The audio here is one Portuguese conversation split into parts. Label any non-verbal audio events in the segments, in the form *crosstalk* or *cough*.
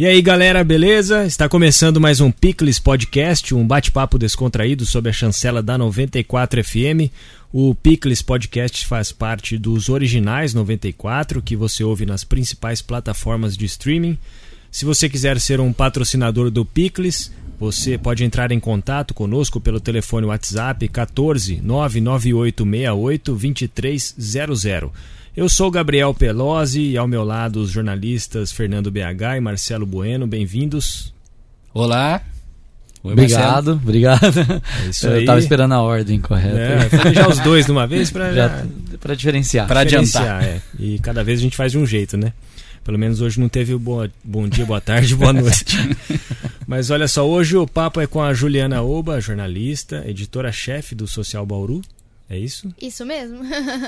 E aí galera, beleza? Está começando mais um Picles Podcast, um bate-papo descontraído sobre a chancela da 94 FM. O Picles Podcast faz parte dos originais 94 que você ouve nas principais plataformas de streaming. Se você quiser ser um patrocinador do Picles, você pode entrar em contato conosco pelo telefone WhatsApp 14 99868 2300. Eu sou Gabriel Pelosi e ao meu lado os jornalistas Fernando BH e Marcelo Bueno. Bem-vindos. Olá. Oi, obrigado, Marcelo. obrigado. É isso Eu estava esperando a ordem correta. É, já os dois de uma vez para *laughs* já... *laughs* para diferenciar. Para adiantar. É. E cada vez a gente faz de um jeito, né? Pelo menos hoje não teve o boa, bom dia, boa tarde, boa noite. *laughs* Mas olha só, hoje o papo é com a Juliana Oba, jornalista, editora-chefe do Social Bauru. É isso? Isso mesmo.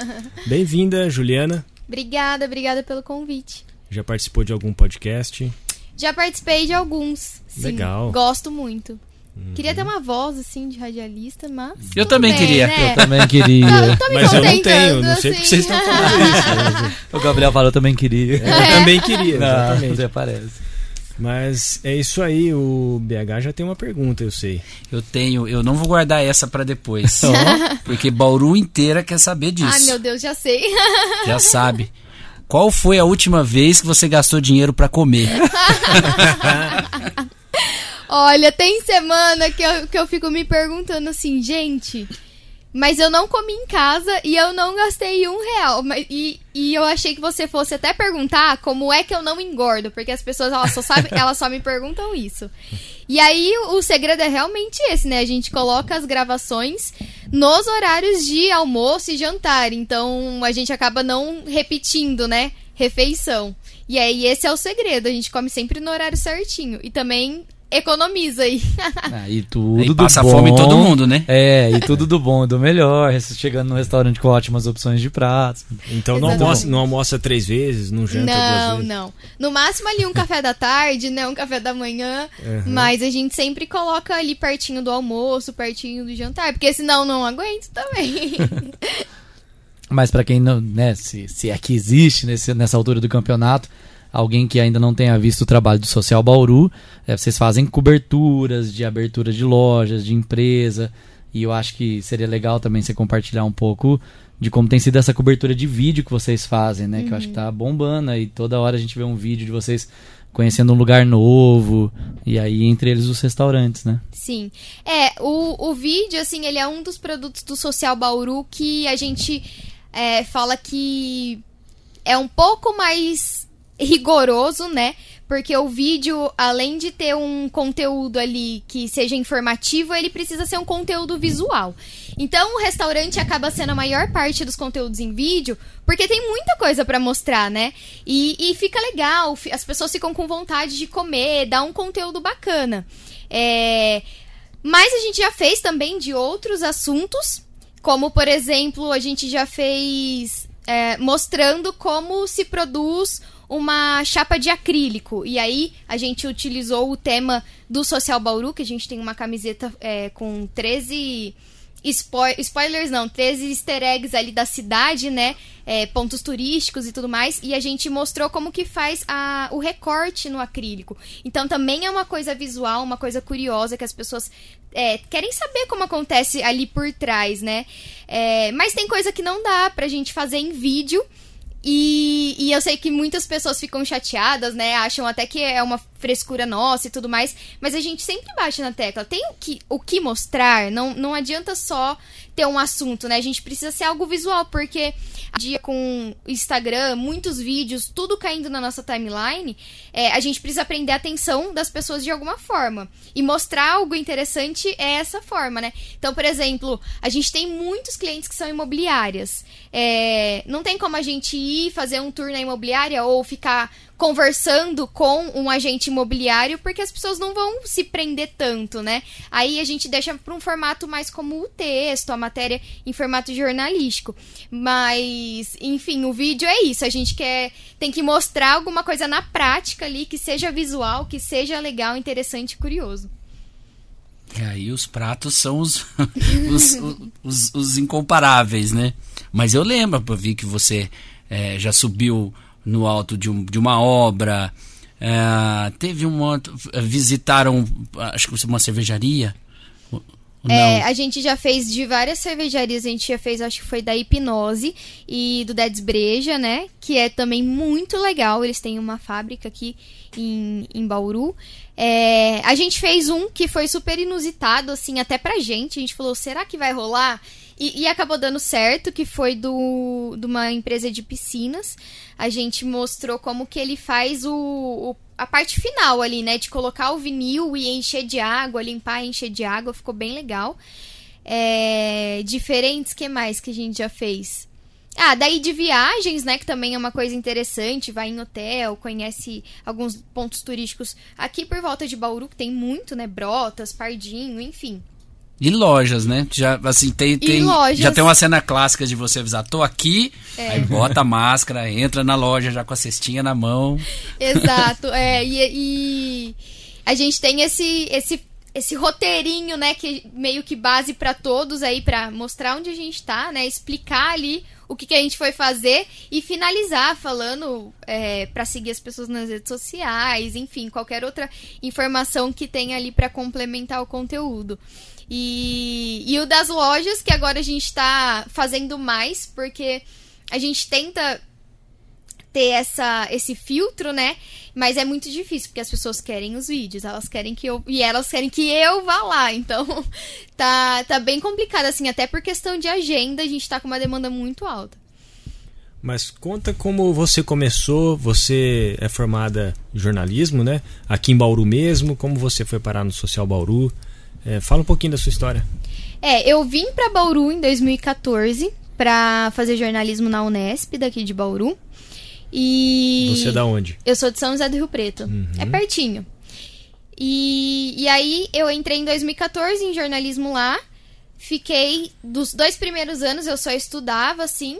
*laughs* Bem-vinda, Juliana. Obrigada, obrigada pelo convite. Já participou de algum podcast? Já participei de alguns. Sim, Legal. Gosto muito. Uhum. Queria ter uma voz assim de radialista, mas. Eu também bem, queria. Né? Eu também queria. eu tô me mas eu não tenho, não sei assim. porque vocês estão falando isso. *laughs* o Gabriel falou, eu também queria. É, eu também queria, exatamente. Não, parece. Mas é isso aí, o BH já tem uma pergunta, eu sei. Eu tenho, eu não vou guardar essa para depois. *laughs* porque Bauru inteira quer saber disso. Ai, meu Deus, já sei. *laughs* Já sabe. Qual foi a última vez que você gastou dinheiro para comer? *laughs* Olha, tem semana que eu, que eu fico me perguntando assim, gente, mas eu não comi em casa e eu não gastei um real. E, e eu achei que você fosse até perguntar como é que eu não engordo, porque as pessoas elas só, sabem, *laughs* elas só me perguntam isso. E aí o segredo é realmente esse, né? A gente coloca as gravações nos horários de almoço e jantar. Então a gente acaba não repetindo, né? Refeição. E aí esse é o segredo, a gente come sempre no horário certinho. E também economiza aí. *laughs* Ah, e tudo e do passa bom. fome em todo mundo, né? É, e tudo do bom e do melhor. Chegando no restaurante com ótimas opções de pratos. Então não almoça, não almoça três vezes, não janta não, duas vezes? Não, No máximo ali um café da tarde, né? Um café da manhã. Uhum. Mas a gente sempre coloca ali pertinho do almoço, pertinho do jantar. Porque senão não aguento também. *laughs* Mas para quem não, né, se, se é que existe nesse, nessa altura do campeonato, alguém que ainda não tenha visto o trabalho do Social Bauru, é, vocês fazem coberturas de abertura de lojas, de empresa, e eu acho que seria legal também você compartilhar um pouco de como tem sido essa cobertura de vídeo que vocês fazem, né? Uhum. Que eu acho que tá bombando e toda hora a gente vê um vídeo de vocês conhecendo um lugar novo e aí entre eles os restaurantes, né? Sim. É, o, o vídeo, assim, ele é um dos produtos do Social Bauru que a gente é, fala que é um pouco mais rigoroso, né? Porque o vídeo, além de ter um conteúdo ali que seja informativo, ele precisa ser um conteúdo visual. Então, o restaurante acaba sendo a maior parte dos conteúdos em vídeo, porque tem muita coisa para mostrar, né? E, e, fica legal, as pessoas ficam com vontade de comer, dá um conteúdo bacana. É... Mas a gente já fez também de outros assuntos, como, por exemplo, a gente já fez é, mostrando como se produz uma chapa de acrílico. E aí a gente utilizou o tema do Social Bauru, que a gente tem uma camiseta é, com 13 spo spoilers, não, 13 easter eggs ali da cidade, né? É, pontos turísticos e tudo mais. E a gente mostrou como que faz a, o recorte no acrílico. Então também é uma coisa visual, uma coisa curiosa que as pessoas é, querem saber como acontece ali por trás, né? É, mas tem coisa que não dá pra gente fazer em vídeo. E, e eu sei que muitas pessoas ficam chateadas, né? Acham até que é uma frescura nossa e tudo mais. Mas a gente sempre bate na tecla. Tem o que, o que mostrar. Não, não adianta só ter um assunto, né? A gente precisa ser algo visual, porque dia com Instagram, muitos vídeos, tudo caindo na nossa timeline, é, a gente precisa prender a atenção das pessoas de alguma forma. E mostrar algo interessante é essa forma, né? Então, por exemplo, a gente tem muitos clientes que são imobiliárias. É, não tem como a gente ir fazer um tour na imobiliária ou ficar conversando com um agente imobiliário, porque as pessoas não vão se prender tanto, né? Aí a gente deixa para um formato mais como o texto, a matéria em formato jornalístico. Mas, enfim, o vídeo é isso. A gente quer tem que mostrar alguma coisa na prática ali que seja visual, que seja legal, interessante e curioso. E aí os pratos são os, *laughs* os, os, os, incomparáveis, né? Mas eu lembro, vi que você é, já subiu no alto de, um, de uma obra, É, teve um outro. Visitaram, acho que uma cervejaria. É, a gente já fez de várias cervejarias, a gente já fez, acho que foi da Hipnose e do Dedes Breja, né? Que é também muito legal. Eles têm uma fábrica aqui em, em Bauru. É, a gente fez um que foi super inusitado, assim, até pra gente. A gente falou, será que vai rolar? E, e acabou dando certo, que foi do, de uma empresa de piscinas. A gente mostrou como que ele faz o, o- a parte final ali, né? De colocar o vinil e encher de água, limpar e encher de água. Ficou bem legal. É, diferentes, que mais que a gente já fez? Ah, daí de viagens, né? Que também é uma coisa interessante. Vai em hotel, conhece alguns pontos turísticos aqui por volta de Bauru, que tem muito, né? Brotas, Pardinho, enfim. E lojas, né? Já, assim, tem, tem, lojas. já tem uma cena clássica de você avisar, tô aqui, É. aí bota a máscara, entra na loja já com a cestinha na mão. Exato, é, e, e a gente tem esse, esse, esse roteirinho, né, que meio que base pra todos aí, pra mostrar onde a gente tá, né, explicar ali o que, que a gente foi fazer e finalizar falando é, para seguir as pessoas nas redes sociais, enfim, qualquer outra informação que tenha ali pra complementar o conteúdo. E, e o das lojas, que agora a gente tá fazendo mais, porque a gente tenta ter essa, esse filtro, né? Mas é muito difícil, porque as pessoas querem os vídeos, elas querem que eu. E elas querem que eu vá lá. *laughs* Então, tá, tá bem complicado, assim, até por questão de agenda, a gente tá com uma demanda muito alta. Mas conta como você começou, você é formada em jornalismo, né? Aqui em Bauru mesmo, como você foi parar no Social Bauru. É, fala um pouquinho da sua história. É, eu vim pra Bauru em 2014 pra fazer jornalismo na Unesp, daqui de Bauru. E. Você é da onde? Eu sou de São José do Rio Preto. É pertinho. E, e aí eu entrei em 2014 em jornalismo lá. Fiquei. Dos dois primeiros anos eu só estudava, assim.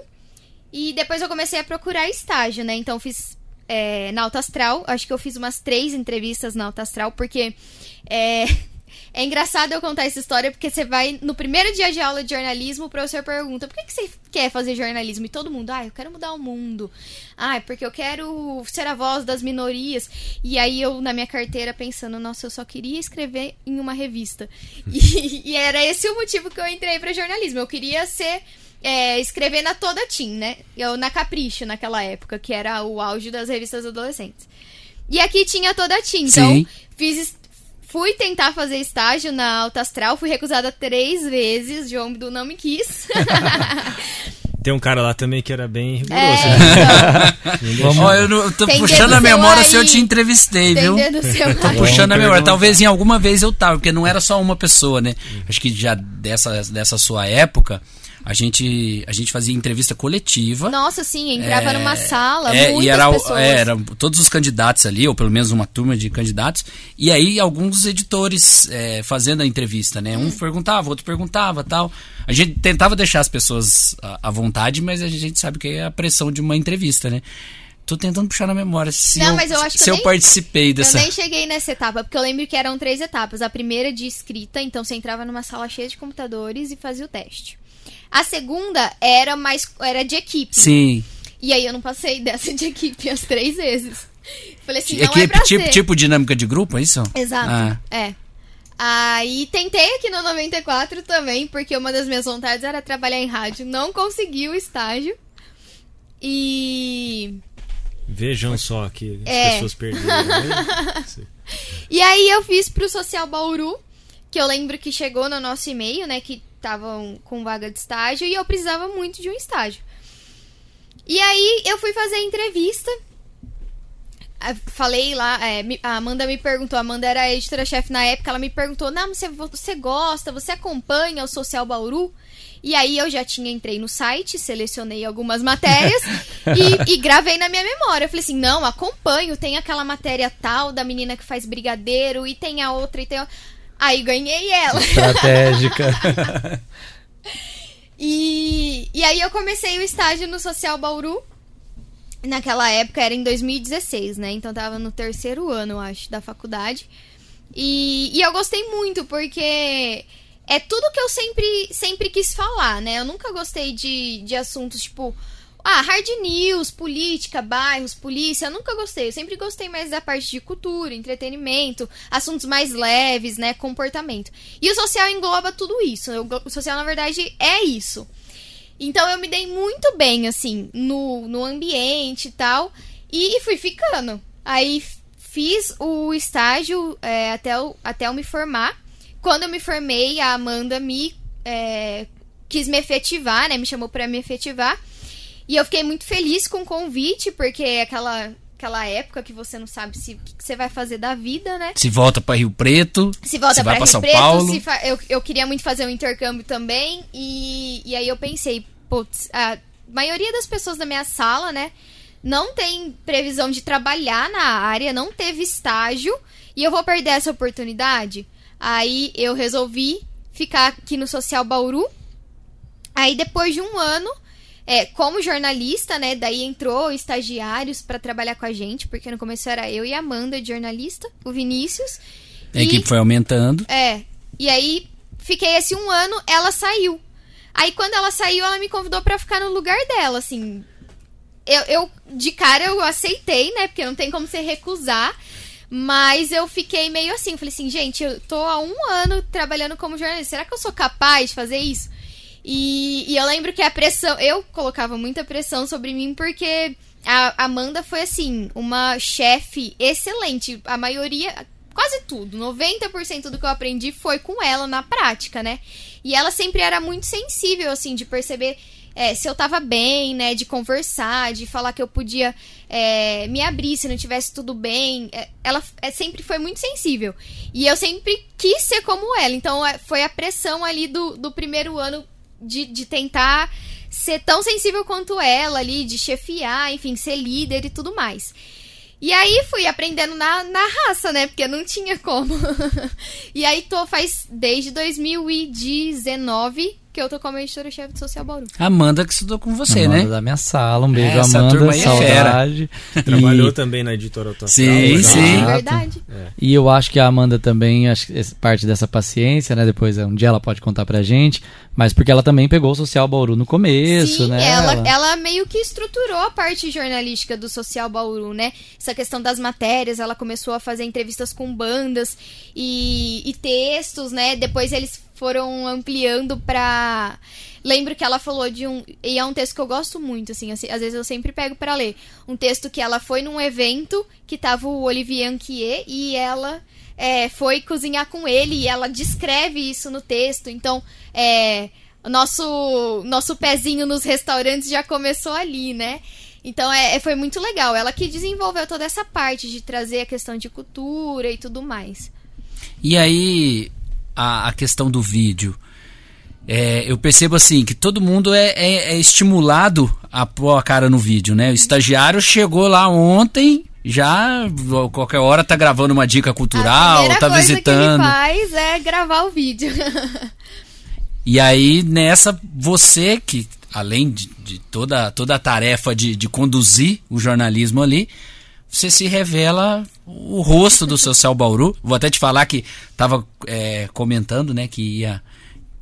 E depois eu comecei a procurar estágio, né? Então fiz é, na Alta Astral. Acho que eu fiz umas três entrevistas na Alta Astral, porque. É, *laughs* é engraçado eu contar essa história, porque você vai no primeiro dia de aula de jornalismo, o professor pergunta: por que, que você quer fazer jornalismo? E todo mundo, ah, eu quero mudar o mundo. Ah, é porque eu quero ser a voz das minorias. E aí eu, na minha carteira, pensando, nossa, eu só queria escrever em uma revista. E, *laughs* e era esse o motivo que eu entrei para jornalismo. Eu queria ser. é, escrever na Toda Team, né? Eu na Capricho naquela época, que era o auge das revistas adolescentes. E aqui tinha Toda Team. Então, Sim. fiz Fui tentar fazer estágio na Alta Astral, fui recusada três vezes, João Bidu não me quis. *laughs* Tem um cara lá também que era bem rigoroso. É, né? então. *laughs* Ó, eu não- tô Tem puxando a memória seu se eu aí. te entrevistei, tem viu? seu Tô aí. puxando a memória. Talvez em alguma vez eu tava, porque não era só uma pessoa, né? Acho que já dessa, dessa sua época, a gente, a gente fazia entrevista coletiva. Nossa, sim, entrava numa sala, É, muitas e era, pessoas. é, eram todos os candidatos ali, ou pelo menos uma turma de candidatos, e aí alguns editores é, fazendo a entrevista, né? Hum. Um perguntava, outro perguntava tal. A gente tentava deixar as pessoas à, vontade, mas a gente sabe que é a pressão de uma entrevista, né? Tô tentando puxar na memória se, Não, eu, mas eu acho que se eu eu nem- participei dessa. Eu nem cheguei nessa etapa, porque eu lembro que eram três etapas. A primeira de escrita, então você entrava numa sala cheia de computadores e fazia o teste. A segunda era mais era de equipe. Sim. E aí eu não passei dessa de equipe as três vezes. Falei assim, não é Equipe, pra tipo, ser. tipo dinâmica de grupo, é isso? Exato. Ah. É. Aí tentei aqui no 94 também, porque uma das minhas vontades era trabalhar em rádio. Não consegui o estágio. E. Vejam só que as É. pessoas perderam. né? *laughs* E aí eu fiz pro Social Bauru, que eu lembro que chegou no nosso e-mail, né, que estavam com vaga de estágio e eu precisava muito de um estágio. E aí eu fui fazer a entrevista. Falei lá, é, a Amanda me perguntou, a Amanda era a editora-chefe na época, ela me perguntou, não, você, você gosta, você acompanha o Social Bauru? E aí eu já tinha, entrei no site, selecionei algumas matérias *laughs* e, e gravei na minha memória. Eu falei assim, não, acompanho, tem aquela matéria tal da menina que faz brigadeiro e tem a outra e tem a... Aí ganhei ela. Estratégica. *laughs* E, e aí eu comecei o estágio no Social Bauru. Naquela época era em 2016, né? Então tava no terceiro ano, eu acho, da faculdade. E, e eu gostei muito, porque é tudo que eu sempre, sempre quis falar, né? Eu nunca gostei de, de assuntos tipo Ah, hard news, política, bairros, polícia, eu nunca gostei. Eu sempre gostei mais da parte de cultura, entretenimento, assuntos mais leves, né? Comportamento. E o social engloba tudo isso. O social, na verdade, é isso. Então eu me dei muito bem, assim, no, no ambiente e tal. E, fui ficando. Aí fiz o estágio é, até, eu, até eu me formar. Quando eu me formei, a Amanda me é, quis me efetivar, né? Me chamou para me efetivar. E eu fiquei muito feliz com o convite, porque é aquela aquela época que você não sabe se o que, que você vai fazer da vida, né? Se volta para Rio Preto, se volta para Rio São Preto, Paulo. Fa... eu, eu queria muito fazer um intercâmbio também e, e aí eu pensei, putz, a maioria das pessoas da minha sala, né, não tem previsão de trabalhar na área, não teve estágio e eu vou perder essa oportunidade. Aí eu resolvi ficar aqui no Social Bauru. Aí depois de um ano é, como jornalista, né? Daí entrou estagiários para trabalhar com a gente, porque no começo era eu e a Amanda de jornalista, o Vinícius. A e, equipe foi aumentando. É. E aí fiquei esse um ano, ela saiu. Aí quando ela saiu, ela me convidou para ficar no lugar dela, assim. Eu, eu, de cara, eu aceitei, né? Porque não tem como você recusar. Mas eu fiquei meio assim, falei assim, gente, eu tô há um ano trabalhando como jornalista. Será que eu sou capaz de fazer isso? E, e eu lembro que a pressão. Eu colocava muita pressão sobre mim porque a Amanda foi, assim, uma chefe excelente. A maioria. Quase tudo, 90% do que eu aprendi foi com ela na prática, né? E ela sempre era muito sensível, assim, de perceber é, se eu tava bem, né? De conversar, de falar que eu podia é, me abrir se não tivesse tudo bem. É, ela é, sempre foi muito sensível. E eu sempre quis ser como ela. Então é, foi a pressão ali do, do primeiro ano de, de tentar ser tão sensível quanto ela ali, de chefiar, enfim, ser líder e tudo mais. E aí fui aprendendo na, na raça, né? Porque não tinha como. *laughs* e aí tô faz desde 2019 que eu tô como editora-chefe do Social Bauru. Amanda que estudou com você, Amanda né? da minha sala, um beijo, Essa Amanda, turma aí é saudade. *laughs* Trabalhou também na editora Autoastral. Sim, legal. sim. É verdade. E eu acho que a Amanda também, acho parte dessa paciência, né? Depois um dia ela pode contar pra gente, mas porque ela também pegou o Social Bauru no começo, Sim, né? ela, ela meio que estruturou a parte jornalística do Social Bauru, né? Essa questão das matérias, ela começou a fazer entrevistas com bandas e, e textos, né? Depois eles foram ampliando pra. Lembro que ela falou de um. E é um texto que eu gosto muito, assim, às vezes eu sempre pego pra ler. Um texto que ela foi num evento que tava o Olivier Anquier e ela é, foi cozinhar com ele e ela descreve isso no texto. Então, é, nosso, nosso pezinho nos restaurantes já começou ali, né? Então é, é- foi muito legal. Ela que desenvolveu toda essa parte de trazer a questão de cultura e tudo mais. E aí, a, a questão do vídeo. É, eu percebo assim que todo mundo é, é- é estimulado a pôr a cara no vídeo, né? O estagiário chegou lá ontem, já qualquer hora tá gravando uma dica a cultural, primeira tá coisa visitando. que ele faz é gravar o vídeo. E aí, nessa, você que, além de, de toda, toda a tarefa de, de conduzir o jornalismo ali, você se revela o rosto do Social Bauru. Vou até te falar que estava comentando, né, que, ia,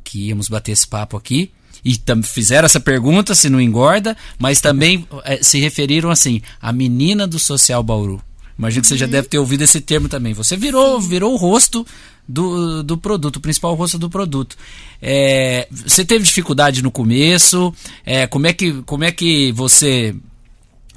que íamos bater esse papo aqui. E fizeram essa pergunta, se não engorda, mas também eh, se referiram assim, a menina do Social Bauru. Imagino que você já deve ter ouvido esse termo também. Você virou, virou o rosto do, do produto, o principal rosto do produto. É, você teve dificuldade no começo? É, como, é que, como é que você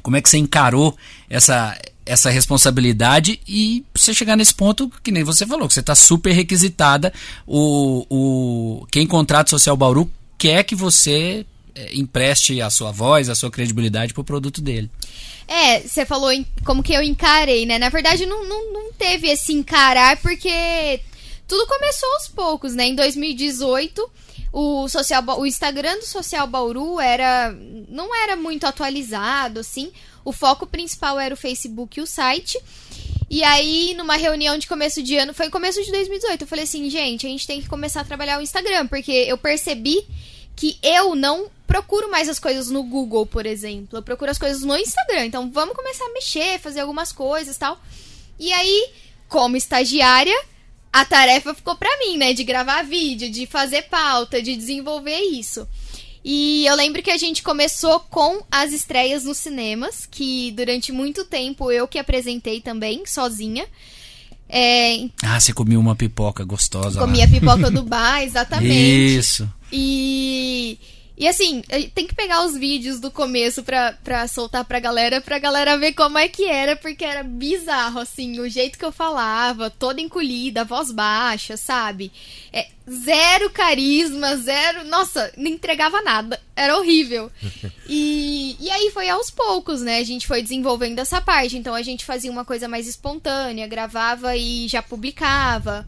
como é que você encarou essa, essa responsabilidade e você chegar nesse ponto que nem você falou, que você está super requisitada. O, o, quem contrata o Social Bauru quer que você é, empreste a sua voz, a sua credibilidade para o produto dele. É, você falou em- como que eu encarei, né? Na verdade, não, não, não teve esse encarar, porque tudo começou aos poucos, né? Em 2018, o, social, o Instagram do Social Bauru era, não era muito atualizado, assim. O foco principal era o Facebook e o site. E aí, numa reunião de começo de ano, foi começo de 2018, eu falei assim, gente, a gente tem que começar a trabalhar o Instagram, porque eu percebi que eu não procuro mais as coisas no Google, por exemplo. Eu procuro as coisas no Instagram. Então vamos começar a mexer, fazer algumas coisas tal. E aí, como estagiária, a tarefa ficou pra mim, né? De gravar vídeo, de fazer pauta, de desenvolver isso. E eu lembro que a gente começou com as estreias nos cinemas, que durante muito tempo eu que apresentei também, sozinha. É, Ah, você comia uma pipoca gostosa lá. comia pipoca do *laughs* bar, exatamente. Isso. E, e assim, eu- tem que pegar os vídeos do começo pra, pra soltar pra galera, pra galera ver como é que era, porque era bizarro, assim, o jeito que eu falava, toda encolhida, voz baixa, sabe? É, zero carisma, zero. Nossa, não entregava nada. Era horrível. *laughs* E, e aí foi aos poucos, né? A gente foi desenvolvendo essa parte. Então a gente fazia uma coisa mais espontânea, gravava e já publicava.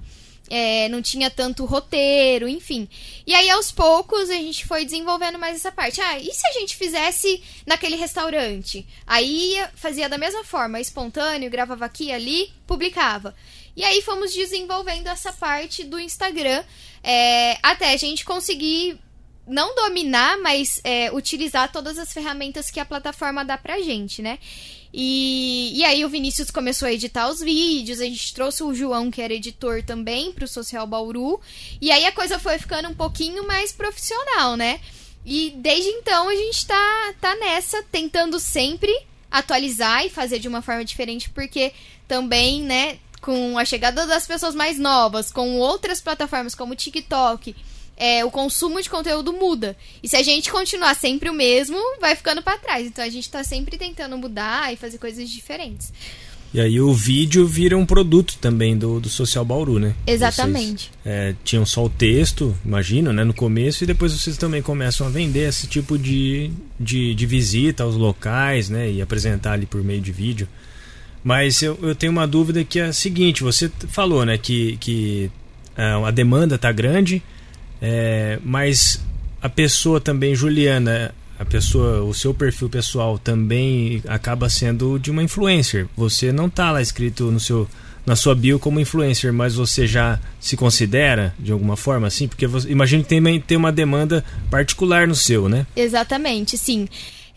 É, não tinha tanto roteiro, enfim. E aí, aos poucos, a gente foi desenvolvendo mais essa parte. Ah, e se a gente fizesse naquele restaurante? Aí ia- fazia da mesma forma, espontâneo, gravava aqui ali, publicava. E aí fomos desenvolvendo essa parte do Instagram é, até a gente conseguir não dominar, mas é, utilizar todas as ferramentas que a plataforma dá pra gente, né? E, e aí o Vinícius começou a editar os vídeos, a gente trouxe o João, que era editor também, pro Social Bauru. E aí a coisa foi ficando um pouquinho mais profissional, né? E desde então a gente tá, tá nessa, tentando sempre atualizar e fazer de uma forma diferente, porque também, né, com a chegada das pessoas mais novas, com outras plataformas como o TikTok, é, o consumo de conteúdo muda. E se a gente continuar sempre o mesmo, vai ficando pra trás. Então a gente tá sempre tentando mudar e fazer coisas diferentes. E aí o vídeo vira um produto também do, do Social Bauru, né? Exatamente. Vocês, é, tinham só o texto, imagino, né, no começo, e depois vocês também começam a vender esse tipo de, de, de visita aos locais, né, e apresentar ali por meio de vídeo. Mas eu, eu tenho uma dúvida que é a seguinte, você falou, né, que, que ah, a demanda tá grande, é, mas a pessoa também, Juliana, a pessoa, o seu perfil pessoal também acaba sendo de uma influencer. Você não tá lá escrito no seu na sua bio como influencer, mas você já se considera de alguma forma assim? Porque você, imagino que tem, tem uma demanda particular no seu, né? Exatamente, sim.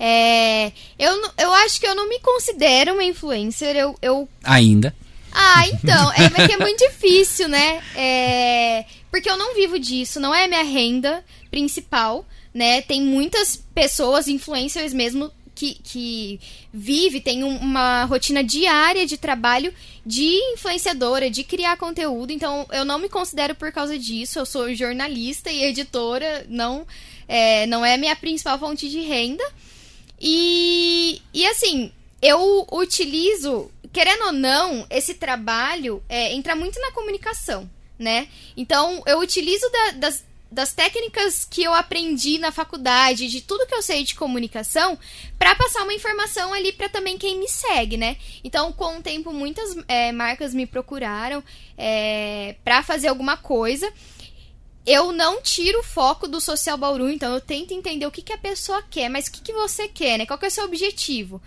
É, eu, eu acho que eu não me considero uma influencer. Eu, eu Ainda. Ah, então, é, mas que é muito difícil, né? É, porque eu não vivo disso, não é minha renda principal, né? Tem muitas pessoas, influencers mesmo, que, que vive, tem um- uma rotina diária de trabalho de influenciadora, de criar conteúdo, então eu não me considero por causa disso, eu sou jornalista e editora, não é, não é minha principal fonte de renda. E, e assim, eu utilizo, querendo ou não, esse trabalho é, entra muito na comunicação, né? Então, eu utilizo da- das, das técnicas que eu aprendi na faculdade, de tudo que eu sei de comunicação, para passar uma informação ali para também quem me segue, né? Então, com o tempo, muitas é, marcas me procuraram é, para fazer alguma coisa eu não tiro o foco do social Bauru, então eu tento entender o que, que a pessoa quer, mas o que, que você quer, né? Qual que é o seu objetivo?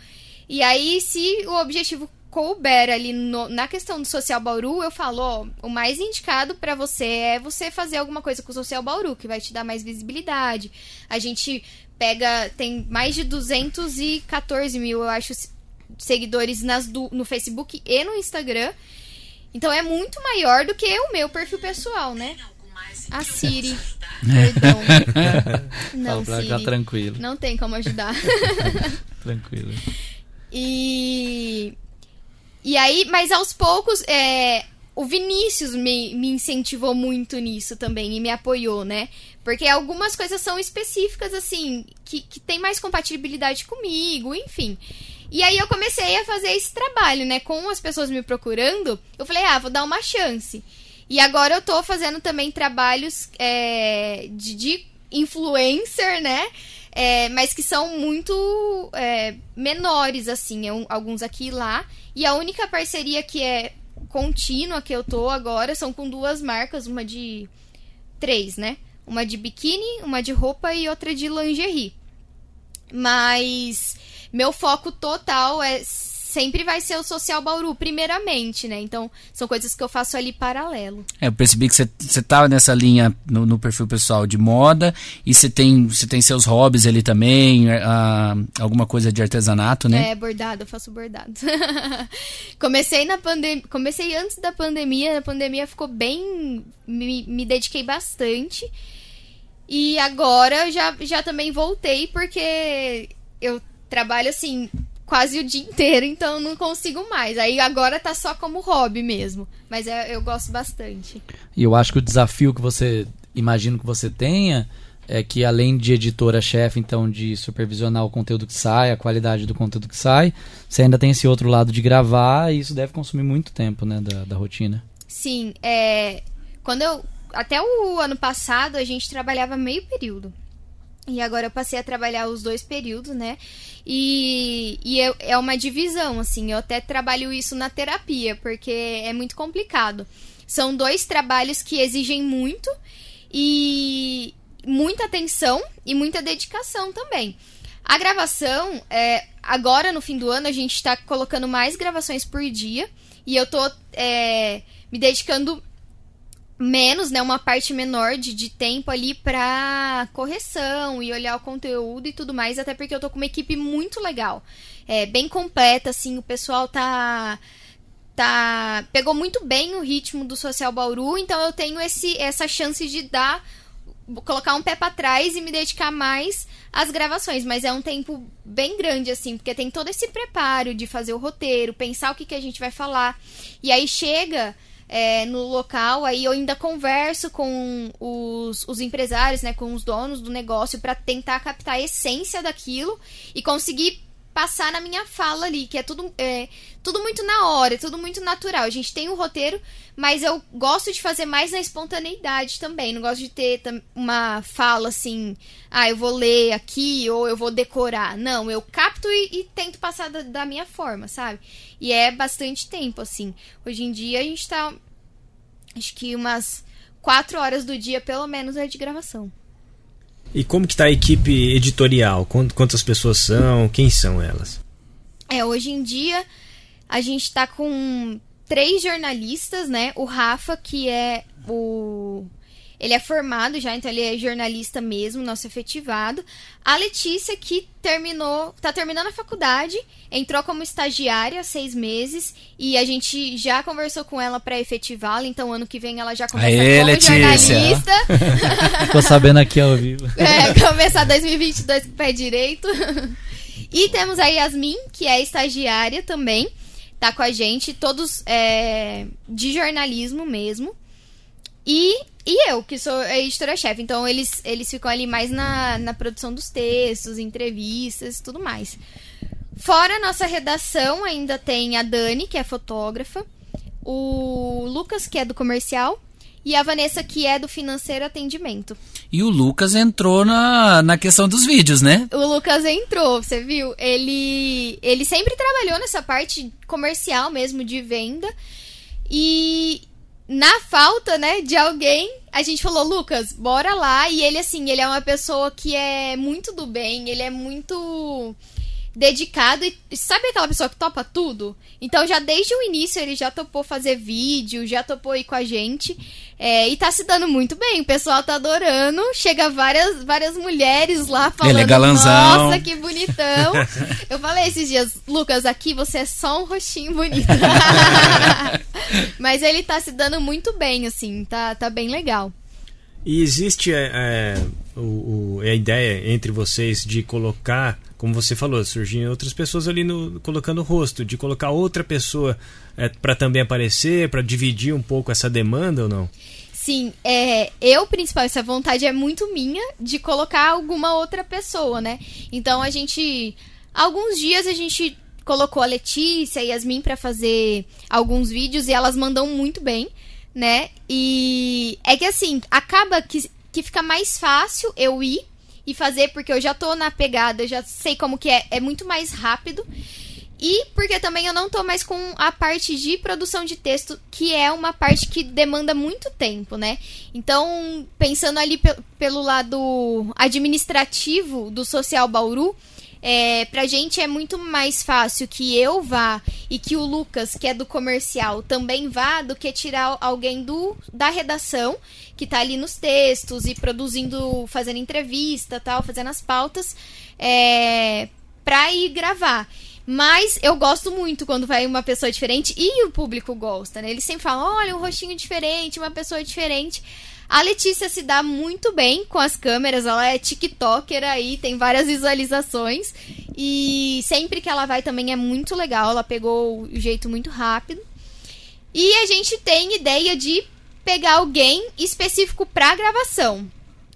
E aí, se o objetivo couber ali no- na questão do social Bauru, eu falo, ó, o mais indicado pra você é você fazer alguma coisa com o social Bauru, que vai te dar mais visibilidade. A gente pega, tem mais de 214 mil, eu acho, se- seguidores nas du- no Facebook e no Instagram. Então é muito maior do que o meu perfil pessoal, né? A Siri. Perdão. *laughs* Não, Fala Siri. tranquilo. Não tem como ajudar. *laughs* Tranquilo. E. E aí, mas aos poucos, é, o Vinícius me, me incentivou muito nisso também e me apoiou, né? Porque algumas coisas são específicas, assim, que, que tem mais compatibilidade comigo, enfim. E aí eu comecei a fazer esse trabalho, né? Com as pessoas me procurando, eu falei, ah, vou dar uma chance. E agora eu tô fazendo também trabalhos é, de, de influencer, né? É, mas que são muito é, menores, assim, é alguns aqui e lá. E a única parceria que é contínua que eu tô agora são com duas marcas, uma de três, né? Uma de biquíni, uma de roupa e outra de lingerie. Mas meu foco total é sempre vai ser o social Bauru, primeiramente, né? Então, são coisas que eu faço ali paralelo. É, eu percebi que você você tá nessa linha no, no perfil pessoal de moda e você tem, você tem seus hobbies ali também, ah, alguma coisa de artesanato, né? É, bordado, eu faço bordado. *laughs* comecei na pandemia, comecei antes da pandemia, a pandemia ficou bem, me, me dediquei bastante. E agora eu já, já também voltei porque eu trabalho assim quase o dia inteiro, então não consigo mais. Aí agora tá só como hobby mesmo. Mas é, eu gosto bastante. E eu acho que o desafio que você imagino que você tenha é que além de editora-chefe, então, de supervisionar o conteúdo que sai, a qualidade do conteúdo que sai, você ainda tem esse outro lado de gravar e isso deve consumir muito tempo, né, da, da rotina. Sim, é. Quando eu. Até o ano passado a gente trabalhava meio período. E agora eu passei a trabalhar os dois períodos, né? E, e é, é uma divisão, assim. Eu até trabalho isso na terapia, porque é muito complicado. São dois trabalhos que exigem muito e muita atenção e muita dedicação também. A gravação, é, agora no fim do ano, a gente está colocando mais gravações por dia. E eu tô é, me dedicando menos, né, uma parte menor de, de tempo ali pra correção e olhar o conteúdo e tudo mais, até porque eu tô com uma equipe muito legal. É, bem completa, assim, o pessoal tá tá pegou muito bem o ritmo do Social Bauru, então eu tenho esse essa chance de dar colocar um pé para trás e me dedicar mais às gravações, mas é um tempo bem grande assim, porque tem todo esse preparo de fazer o roteiro, pensar o que que a gente vai falar. E aí chega é, no local, aí eu ainda converso com os, os empresários, né, com os donos do negócio para tentar captar a essência daquilo e conseguir passar na minha fala ali, que é tudo, é, tudo muito na hora, tudo muito natural. A gente tem o um roteiro, mas eu gosto de fazer mais na espontaneidade também. Não gosto de ter uma fala assim, ah, eu vou ler aqui ou eu vou decorar. Não, eu capto e, e tento passar da, da, minha forma, sabe? E é bastante tempo, assim. Hoje em dia a gente tá, acho que umas quatro horas do dia, pelo menos, é de gravação. E como que está a equipe editorial? Quantas pessoas são? Quem são elas? É, hoje em dia a gente está com três jornalistas, né? O Rafa, que é o ele é formado já, então ele é jornalista mesmo, nosso efetivado. A Letícia, que terminou, tá terminando a faculdade, entrou como estagiária há seis meses e a gente já conversou com ela para efetivá-la, então ano que vem ela já começa Aê, como Letícia. jornalista. *laughs* Tô sabendo aqui ao vivo. *laughs* É, começar 2022 com o pé direito. *laughs* E temos a Yasmin, que é estagiária também, tá com a gente, todos é, de jornalismo mesmo. E, e eu, que sou a editora-chefe. Então, eles, eles ficam ali mais na, na produção dos textos, entrevistas tudo mais. Fora a nossa redação, ainda tem a Dani, que é fotógrafa, o Lucas, que é do comercial, e a Vanessa, que é do financeiro atendimento. E o Lucas entrou na, na questão dos vídeos, né? O Lucas entrou, você viu? Ele, ele sempre trabalhou nessa parte comercial mesmo, de venda. E, na falta, né, de alguém, a gente falou, Lucas, bora lá. E ele, assim, ele é uma pessoa que é muito do bem, ele é muito dedicado e sabe aquela pessoa que topa tudo? Então já desde o início ele já topou fazer vídeo, já topou ir com a gente é, e tá se dando muito bem, o pessoal tá adorando, chega várias, várias mulheres lá falando, ele é galanzão. nossa que bonitão. *laughs* Eu falei esses dias, Lucas, aqui você é só um rostinho bonito. *laughs* Mas ele tá se dando muito bem, assim, tá, tá bem legal. E existe é, é o, o, a ideia entre vocês de colocar como você falou, surgiam outras pessoas ali no, colocando o rosto, de colocar outra pessoa é, para também aparecer, para dividir um pouco essa demanda ou não? Sim, é, eu, principal, essa vontade é muito minha de colocar alguma outra pessoa, né? Então a gente. Alguns dias a gente colocou a Letícia e Yasmin para fazer alguns vídeos e elas mandam muito bem, né? E é que assim, acaba que, que fica mais fácil eu ir e fazer porque eu já tô na pegada, já sei como que é, é muito mais rápido. E porque também eu não tô mais com a parte de produção de texto, que é uma parte que demanda muito tempo, né? Então, pensando ali pe pelo lado administrativo do Social Bauru, é, pra gente é muito mais fácil que eu vá e que o Lucas, que é do comercial, também vá do que tirar alguém do da redação que tá ali nos textos e produzindo, fazendo entrevista, tal, fazendo as pautas, é, pra ir gravar. Mas eu gosto muito quando vai uma pessoa diferente e o público gosta, né? Eles sempre falam: olha, um rostinho diferente, uma pessoa diferente. A Letícia se dá muito bem com as câmeras, ela é TikToker aí, tem várias visualizações. E sempre que ela vai também é muito legal, ela pegou o jeito muito rápido. E a gente tem ideia de pegar alguém específico pra gravação.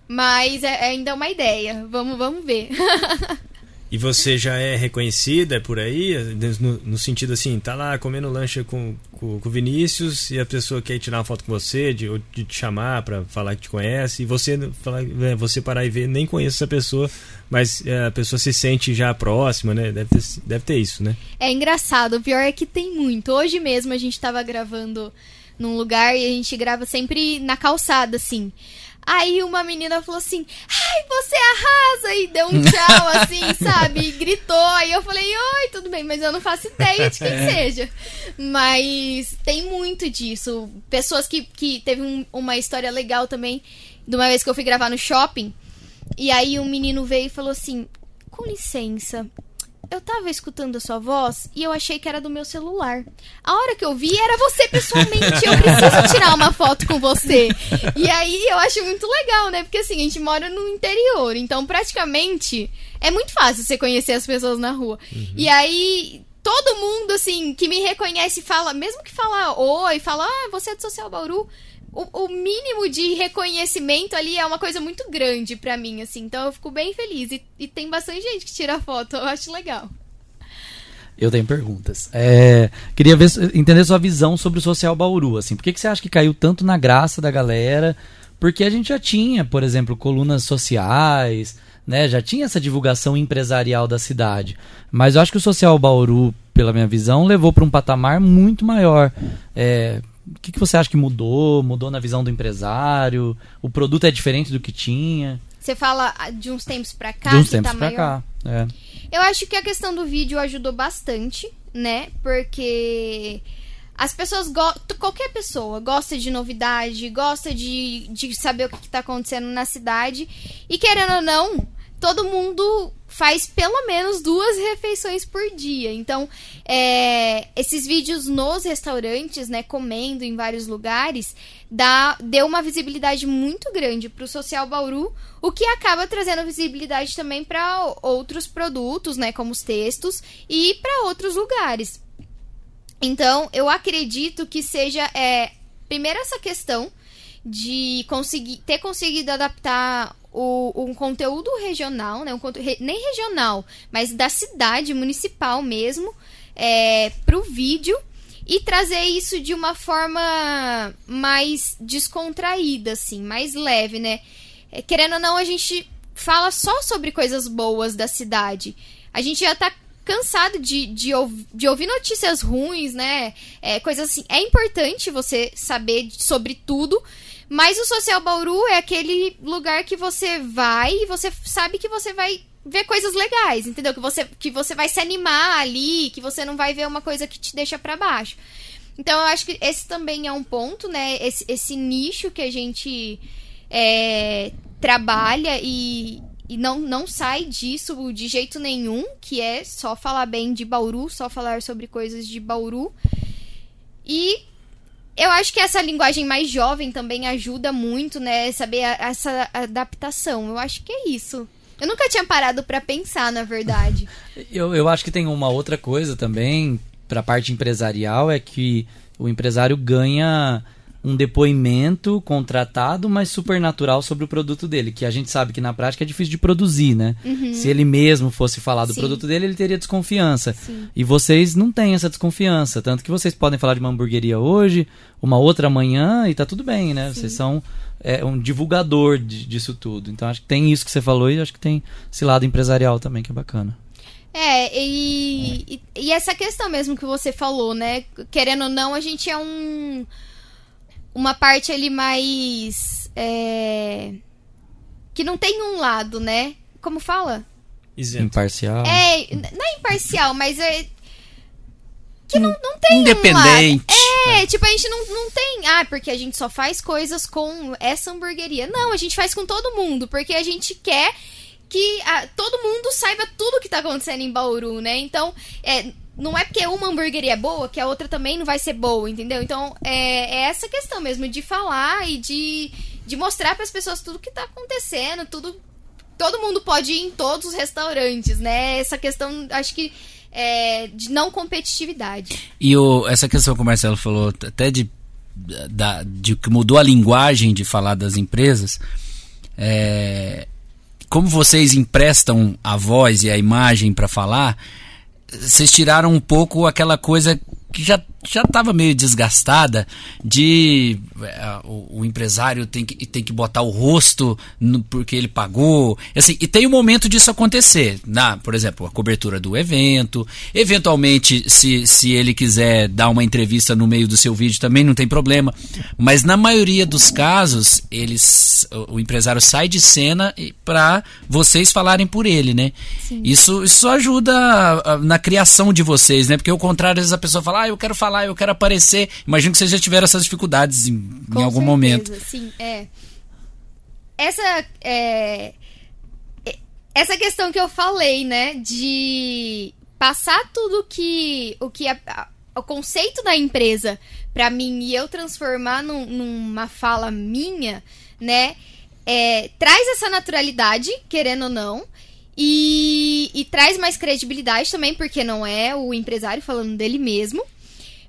Mas é, é ainda uma ideia. Vamos, vamos ver. *laughs* E você já é reconhecida por aí? No, no, sentido assim, tá lá comendo lanche com, com, com o Vinícius e a pessoa quer tirar uma foto com você, de, ou de te chamar para falar que te conhece, e você, falar, é, você parar e ver, nem conhece essa pessoa, mas é, a pessoa se sente já próxima, né? Deve ter, deve ter isso, né? É engraçado, o pior é que tem muito. Hoje mesmo a gente tava gravando num lugar e a gente grava sempre na calçada, assim. Aí uma menina falou assim: Ai, você arrasa! E deu um tchau, assim, *laughs* sabe? E gritou. Aí eu falei: Oi, tudo bem, mas eu não faço ideia de quem *laughs* é. seja. Mas tem muito disso. Pessoas que, que teve um, uma história legal também, de uma vez que eu fui gravar no shopping. E aí um menino veio e falou assim: Com licença, eu tava escutando a sua voz e eu achei que era do meu celular. A hora que eu vi, era você pessoalmente. Eu preciso tirar uma foto com você. E aí eu acho muito legal, né? Porque assim, a gente mora no interior. Então, praticamente, é muito fácil você conhecer as pessoas na rua. Uhum. E aí, todo mundo, assim, que me reconhece fala, mesmo que fala oi, fala, ah, você é do Social Bauru o, o, mínimo de reconhecimento ali é uma coisa muito grande para mim, assim. Então eu fico bem feliz. E, e, tem bastante gente que tira foto, eu acho legal. Eu tenho perguntas. É, queria ver, entender sua visão sobre o Social Bauru, assim. Por que, que você acha que caiu tanto na graça da galera? Porque a gente já tinha, por exemplo, colunas sociais, né? Já tinha essa divulgação empresarial da cidade. Mas eu acho que o Social Bauru, pela minha visão, levou para um patamar muito maior. É, o que, que você acha que mudou? Mudou na visão do empresário? O produto é diferente do que tinha? Você fala ah, de uns tempos pra cá? De uns tempos tá pra cá, é. Eu acho que a questão do vídeo ajudou bastante, né? Porque as pessoas gostam. Qualquer pessoa gosta de novidade, gosta de, de saber o que, está acontecendo na cidade. E querendo ou não, todo mundo faz pelo menos duas refeições por dia. Então, é, esses vídeos nos restaurantes, né, comendo em vários lugares, dá, deu uma visibilidade muito grande para o Social Bauru, o que acaba trazendo visibilidade também para outros produtos, né, como os textos, e para outros lugares. Então, eu acredito que seja, é, primeiro essa questão de conseguir ter conseguido adaptar o, um conteúdo regional, né? Um conteúdo, nem regional, mas da cidade municipal mesmo, é, para o vídeo e trazer isso de uma forma mais descontraída, assim, mais leve, né? É, querendo ou não, a gente fala só sobre coisas boas da cidade. A gente já tá cansado de, de, de ouvir notícias ruins, né? É, coisas assim. É importante você saber sobre tudo, mas o Social Bauru é aquele lugar que você vai e você sabe que você vai ver coisas legais, entendeu? Que você, que você vai se animar ali, que você não vai ver uma coisa que te deixa para baixo. Então eu acho que esse também é um ponto, né? Esse, esse nicho que a gente é, trabalha e, e não, não sai disso de jeito nenhum, que é só falar bem de Bauru, só falar sobre coisas de Bauru. E eu acho que essa linguagem mais jovem também ajuda muito, né? Saber a, essa adaptação. Eu acho que é isso. Eu nunca tinha parado para pensar, na verdade. *laughs* eu, eu acho que tem uma outra coisa também, para a parte empresarial, é que o empresário ganha um depoimento contratado, mas supernatural sobre o produto dele, que a gente sabe que na prática é difícil de produzir, né? Uhum. Se ele mesmo fosse falar do Sim. produto dele, ele teria desconfiança. Sim. E vocês não têm essa desconfiança, tanto que vocês podem falar de uma hamburgueria hoje, uma outra amanhã e tá tudo bem, né? Sim. Vocês são é, um divulgador de, disso tudo. Então acho que tem isso que você falou e acho que tem esse lado empresarial também que é bacana. É, e, e, e essa questão mesmo que você falou, né? Querendo ou não, a gente é um uma parte ali mais. É... Que não tem um lado, né? Como fala? Isento. Imparcial. É, não é imparcial, mas é. Que não, não tem Independente. Um é, é, tipo, a gente não, não tem. Ah, porque a gente só faz coisas com essa hamburgueria. Não, a gente faz com todo mundo, porque a gente quer que a, todo mundo saiba tudo que tá acontecendo em Bauru, né? Então, é, não é porque uma hamburgueria é boa que a outra também não vai ser boa, entendeu? Então é, é essa questão mesmo de falar e de, de mostrar para as pessoas tudo que tá acontecendo, tudo todo mundo pode ir em todos os restaurantes, né? Essa questão, acho que é, de não competitividade. E o, essa questão que o Marcelo falou, até de, da, de que mudou a linguagem de falar das empresas, é, como vocês emprestam a voz e a imagem para falar, vocês tiraram um pouco aquela coisa que já já estava meio desgastada de é, o, o, empresário tem que, tem que botar o rosto no, porque ele pagou. Assim, e tem um momento disso acontecer. Na, por exemplo, a cobertura do evento. Eventualmente, se, se ele quiser dar uma entrevista no meio do seu vídeo também não tem problema. Mas na maioria dos casos, eles o, o empresário sai de cena para vocês falarem por ele, né? Isso, isso ajuda na criação de vocês, né? Porque ao contrário, às vezes a pessoa fala, ah, eu quero falar eu quero aparecer. Imagino que vocês já tiveram essas dificuldades em, em algum certeza, momento. Sim, é. Essa é, essa questão que eu falei, né, de passar tudo que o que a, a, o conceito da empresa para mim e eu transformar num, numa fala minha, né, é, traz essa naturalidade, querendo ou não. E, e, traz mais credibilidade também, porque não é o empresário falando dele mesmo.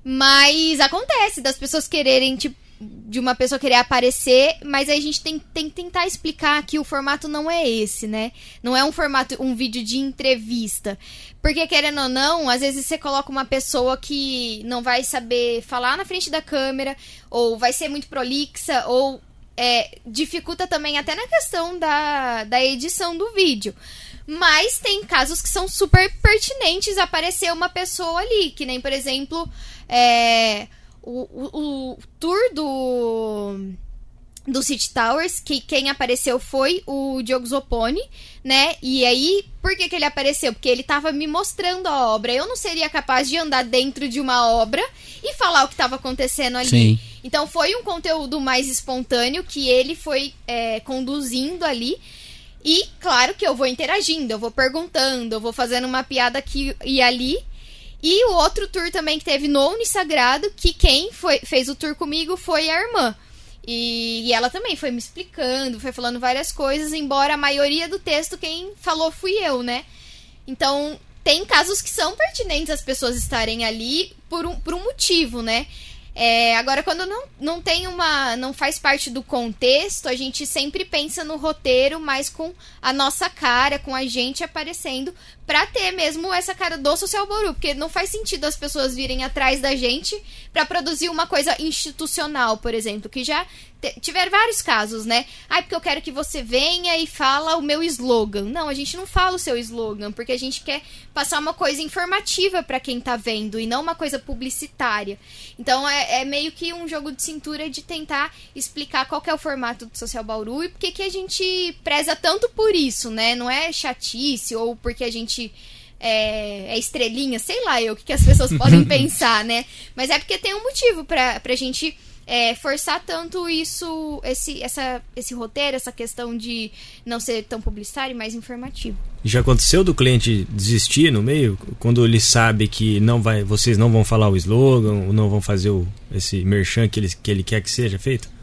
Mas acontece das pessoas quererem, tipo, de uma pessoa querer aparecer, mas aí a gente tem, tem que tentar explicar que o formato não é esse, né? Não é um formato, um vídeo de entrevista. Porque, querendo ou não, às vezes você coloca uma pessoa que não vai saber falar na frente da câmera, ou vai ser muito prolixa, ou é, dificulta também até na questão da, da edição do vídeo. Mas tem casos que são super pertinentes aparecer uma pessoa ali, que nem, por exemplo, é, o, o, o tour do do City Towers, que quem apareceu foi o Diogo Zoponi, né? E aí, por que, que ele apareceu? Porque ele tava me mostrando a obra. Eu não seria capaz de andar dentro de uma obra e falar o que estava acontecendo ali. Sim. Então foi um conteúdo mais espontâneo que ele foi é, conduzindo ali. E claro que eu vou interagindo, eu vou perguntando, eu vou fazendo uma piada aqui e ali. E o outro tour também que teve no Unisagrado, que quem foi, fez o tour comigo foi a irmã. E, e, ela também foi me explicando, foi falando várias coisas, embora a maioria do texto quem falou fui eu, né? Então, tem casos que são pertinentes as pessoas estarem ali por um, por um motivo, né? É, agora, quando não, não tem uma. não faz parte do contexto, a gente sempre pensa no roteiro, mas com a nossa cara, com a gente aparecendo, pra ter mesmo essa cara do Social Boru. Porque não faz sentido as pessoas virem atrás da gente para produzir uma coisa institucional, por exemplo, que já tiver vários casos, né? Ah, porque eu quero que você venha e fala o meu slogan. Não, a gente não fala o seu slogan, porque a gente quer passar uma coisa informativa para quem tá vendo e não uma coisa publicitária. Então é, é, meio que um jogo de cintura de tentar explicar qual é o formato do Social Bauru e por que a gente preza tanto por isso, né? Não é chatice ou porque a gente é, é, estrelinha, sei lá eu o que, que as pessoas *laughs* podem pensar, né? Mas é porque tem um motivo pra, pra gente é, forçar tanto isso, esse, essa, esse roteiro, essa questão de não ser tão publicitário e mais informativo. Já aconteceu do cliente desistir no meio, quando ele sabe que não vai, vocês não vão falar o slogan, ou não vão fazer o, esse merchan que ele, que ele quer que seja feito?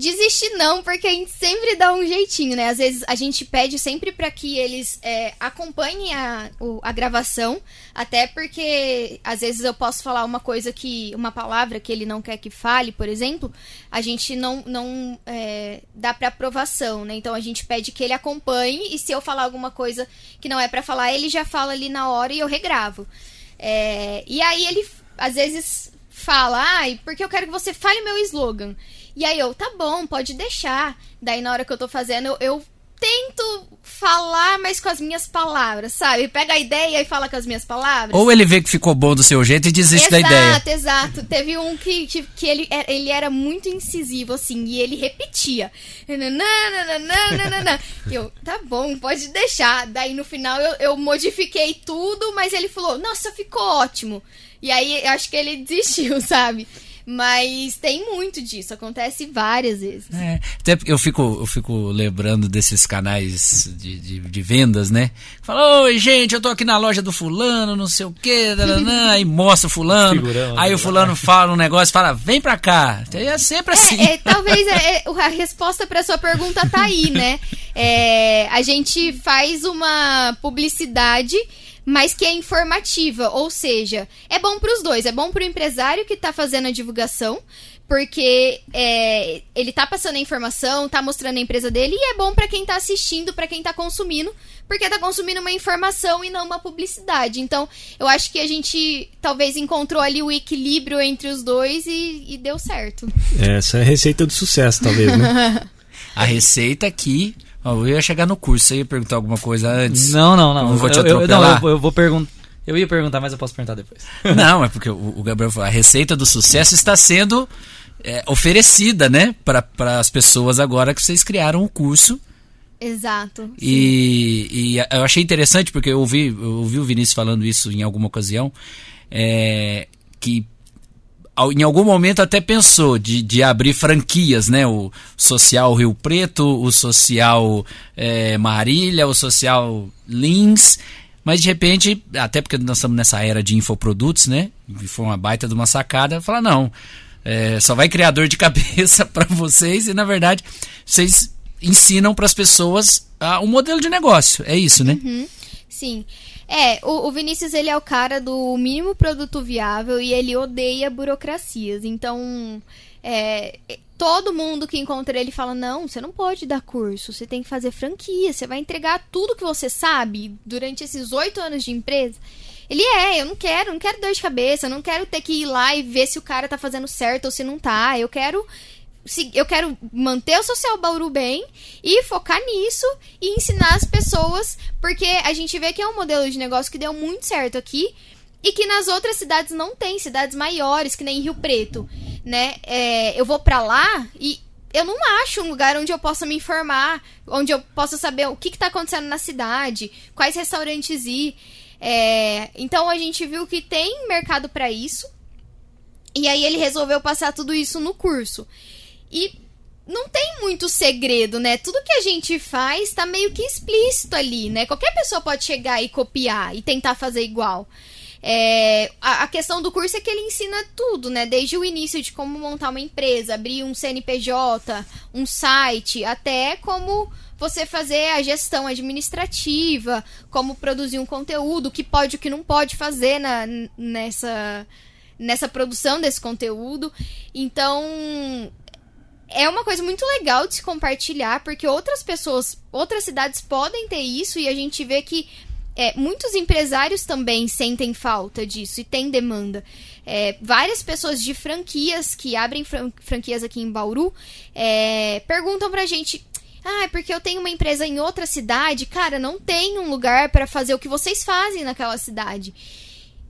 Desistir não, porque a gente sempre dá um jeitinho, né? Às vezes a gente pede sempre para que eles é, acompanhem a, o, a gravação, até porque às vezes eu posso falar uma coisa que. uma palavra que ele não quer que fale, por exemplo, a gente não, não é, dá para aprovação, né? Então a gente pede que ele acompanhe e se eu falar alguma coisa que não é para falar, ele já fala ali na hora e eu regravo. É, e aí ele às vezes fala, porque eu quero que você fale meu slogan. E aí eu, tá bom, pode deixar. Daí na hora que eu tô fazendo, eu, eu tento falar, mas com as minhas palavras, sabe? Pega a ideia e fala com as minhas palavras. Ou ele vê que ficou bom do seu jeito e desiste exato, da ideia. Exato, exato. Teve um que, que, ele, é, ele era muito incisivo, assim, e ele repetia. eu, tá bom, pode deixar. Daí no final eu, eu modifiquei tudo, mas ele falou, nossa, ficou ótimo. E aí acho que ele desistiu, *laughs* sabe? Mas tem muito disso, acontece várias vezes. É, até porque eu fico, eu fico lembrando desses canais de, de, de vendas, né? Fala, oi gente, eu tô aqui na loja do fulano, não sei o que, *laughs* aí mostra o fulano, Figurão, aí né? o fulano *laughs* fala um negócio, fala, vem pra cá. É sempre assim. É, é, talvez é, é, a resposta para sua pergunta tá aí, né? É, a gente faz uma publicidade, mas que é informativa, ou seja, é bom para os dois, é bom para o empresário que está fazendo a divulgação, porque é, ele tá passando a informação, tá mostrando a empresa dele e é bom para quem tá assistindo, para quem tá consumindo, porque tá consumindo uma informação e não uma publicidade. Então, eu acho que a gente talvez encontrou ali o equilíbrio entre os dois e, e deu certo. Essa é a receita do sucesso, talvez, né? *laughs* A receita aqui. Eu ia chegar no curso, você ia perguntar alguma coisa antes? Não, não, não. Eu vou te eu, eu, não, atropelar. eu, eu vou perguntar. Eu ia perguntar, mas eu posso perguntar depois. *laughs* Não, é porque o, o Gabriel falou, a receita do sucesso está sendo é, oferecida, né? Para as pessoas agora que vocês criaram o curso. Exato. E, e eu achei interessante, porque eu ouvi, eu ouvi o Vinícius falando isso em alguma ocasião, é, que em algum momento até pensou de, de abrir franquias, né? O Social Rio Preto, o Social é, Marília, o Social Lins. Mas de repente, até porque nós estamos nessa era de infoprodutos, né? Foi uma baita de uma sacada, falar, não, é, só vai criar dor de *laughs* cabeça para vocês e na verdade vocês ensinam para as pessoas ah, um modelo de negócio. É isso, né? Sim. É, o, o Vinícius, ele é o cara do mínimo produto viável e ele odeia burocracias. Então, é, todo mundo que encontra ele fala: não, você não pode dar curso, você tem que fazer franquia, você vai entregar tudo que você sabe durante esses oito anos de empresa. Ele é, eu não quero, não quero dor de cabeça, eu não quero ter que ir lá e ver se o cara tá fazendo certo ou se não tá. Eu quero eu quero manter o Social Bauru bem e focar nisso e ensinar as pessoas, porque a gente vê que é um modelo de negócio que deu muito certo aqui e que nas outras cidades não tem, cidades maiores, que nem Rio Preto, né? É, eu vou pra lá e eu não acho um lugar onde eu possa me informar, onde eu possa saber o que, que tá acontecendo na cidade, quais restaurantes ir. É, então a gente viu que tem mercado pra isso. E aí ele resolveu passar tudo isso no curso. E não tem muito segredo, né? Tudo que a gente faz tá meio que explícito ali, né? Qualquer pessoa pode chegar e copiar e tentar fazer igual. É, a, a questão do curso é que ele ensina tudo, né? Desde o início de como montar uma empresa, abrir um CNPJ, um site, até como você fazer a gestão administrativa, como produzir um conteúdo, o que pode e o que não pode fazer na, nessa, nessa produção desse conteúdo. Então, é uma coisa muito legal de se compartilhar, porque outras pessoas, outras cidades podem ter isso e a gente vê que é, muitos empresários também sentem falta disso e tem demanda. É, várias pessoas de franquias que abrem fran- franquias aqui em Bauru é, perguntam pra gente. Ah, é porque eu tenho uma empresa em outra cidade. Cara, não tem um lugar pra fazer o que vocês fazem naquela cidade.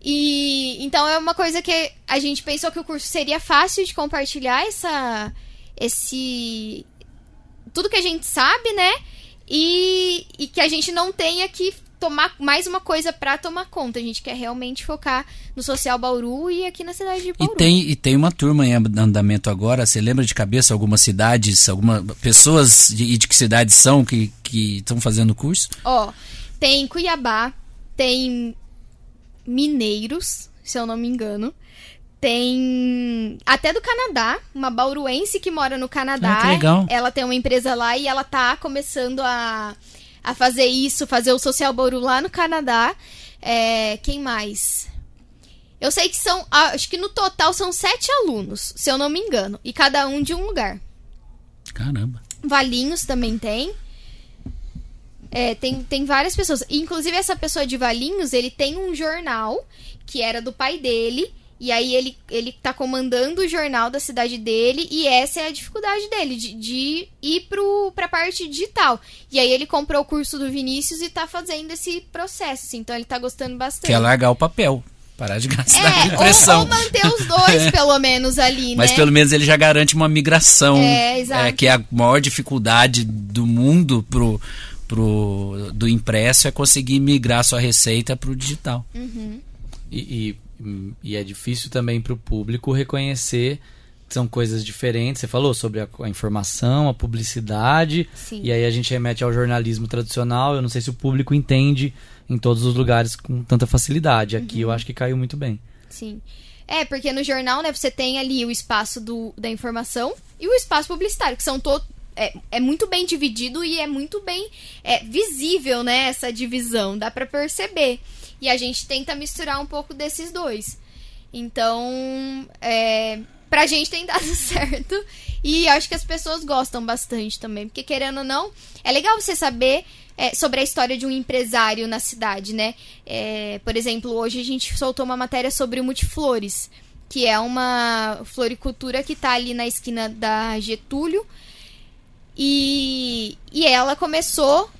E então é uma coisa que a gente pensou que o curso seria fácil de compartilhar essa esse tudo que a gente sabe, né? E, e que a gente não tenha que tomar mais uma coisa pra tomar conta. A gente quer realmente focar no social Bauru e aqui na cidade de E Bauru. tem, e tem uma turma em andamento agora. Você lembra de cabeça algumas cidades, algumas pessoas de, e de que cidades são que que estão fazendo o curso? Ó, tem Cuiabá, tem Mineiros, se eu não me engano. Tem até do Canadá, uma bauruense que mora no Canadá. Ah, que legal. Ela tem uma empresa lá e ela tá começando a, a fazer isso, fazer o Social Bauru lá no Canadá. É, quem mais? Eu sei que são, ah, acho que no total são sete alunos, se eu não me engano, e cada um de um lugar. Caramba. Valinhos também tem. É, tem, tem várias pessoas. Inclusive, essa pessoa de Valinhos, ele tem um jornal que era do pai dele. E aí ele, ele tá comandando o jornal da cidade dele. E essa é a dificuldade dele, de, de ir pro, pra parte digital. E aí ele comprou o curso do Vinícius e tá fazendo esse processo. assim, então ele tá gostando bastante. Quer largar o papel. Parar de gastar É, *laughs* ou, impressão. ou manter os dois, *laughs* pelo menos, ali, Mas né? pelo menos ele já garante uma migração. É, exato. que é a maior dificuldade do mundo pro, pro, do impresso é conseguir migrar sua receita pro digital. E, e E é difícil também para o público reconhecer que são coisas diferentes. Você falou sobre a, a informação, a publicidade, Sim. e aí a gente remete ao jornalismo tradicional. Eu não sei se o público entende em todos os lugares com tanta facilidade. Aqui eu acho que caiu muito bem. Sim. É, porque no jornal, né, você tem ali o espaço do, da informação e o espaço publicitário, que são todos. É, é muito bem dividido e é muito bem é, visível, né, essa divisão, dá pra perceber. E a gente tenta misturar um pouco desses dois. Então, é, pra gente tem dado *laughs* certo. E acho que as pessoas gostam bastante também. Porque, querendo ou não, é legal você saber é, sobre a história de um empresário na cidade, né? É, por exemplo, hoje a gente soltou uma matéria sobre o Multiflores, que é uma floricultura que tá ali na esquina da Getúlio. E, e ela começou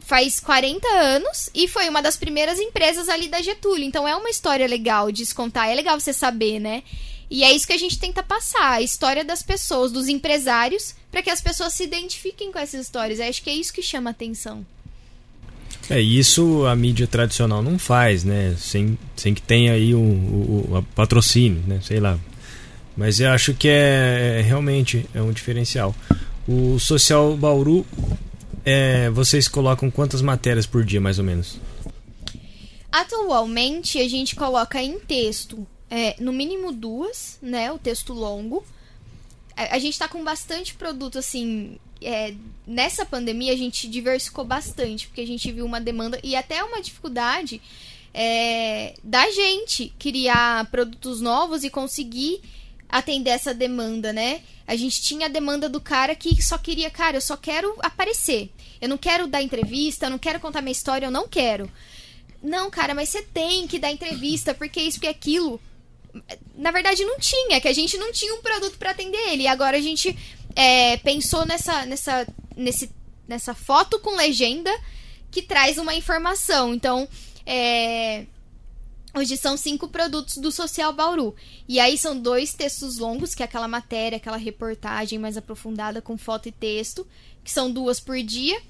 faz 40 anos e foi uma das primeiras empresas ali da Getúlio. Então é uma história legal de contar, é legal você saber, né? E é isso que a gente tenta passar, a história das pessoas, dos empresários, para que as pessoas se identifiquem com essas histórias. Eu acho que é isso que chama atenção. É, isso a mídia tradicional não faz, né? Sem, sem que tenha aí o patrocínio, né? Sei lá. Mas eu acho que é, é realmente é um diferencial. O Social Bauru, é, vocês colocam quantas matérias por dia, mais ou menos? Atualmente a gente coloca em texto, é, no mínimo duas, né? O texto longo. A, a gente tá com bastante produto, assim. é, nessa pandemia a gente diversificou bastante, porque a gente viu uma demanda e até uma dificuldade é, da gente criar produtos novos e conseguir atender essa demanda, né? A gente tinha a demanda do cara que só queria, cara, eu só quero aparecer. Eu não quero dar entrevista, eu não quero contar minha história, eu não quero. Não, cara, mas você tem que dar entrevista, porque isso, porque aquilo. Na verdade, não tinha, que a gente não tinha um produto para atender ele. E agora a gente é, pensou nessa, nessa, nesse, nessa foto com legenda que traz uma informação. Então, é, Hoje são cinco produtos do Social Bauru. E aí são dois textos longos, que é aquela matéria, aquela reportagem mais aprofundada com foto e texto, que são duas por dia.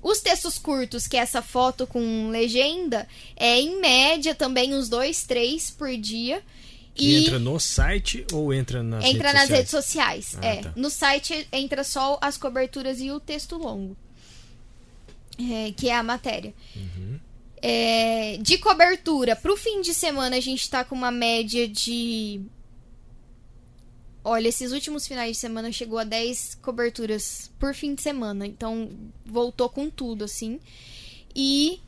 Os textos curtos, que é essa foto com legenda, é em média também uns dois, três por dia. E entra no site ou entra nas entra redes nas sociais? redes sociais. Ah, é. tá. No site entra só as coberturas e o texto longo. É, que é a matéria. Uhum. É, de cobertura, pro fim de semana a gente tá com uma média de. Olha, esses últimos finais de semana chegou a 10 coberturas por fim de semana. Então voltou com tudo, assim. E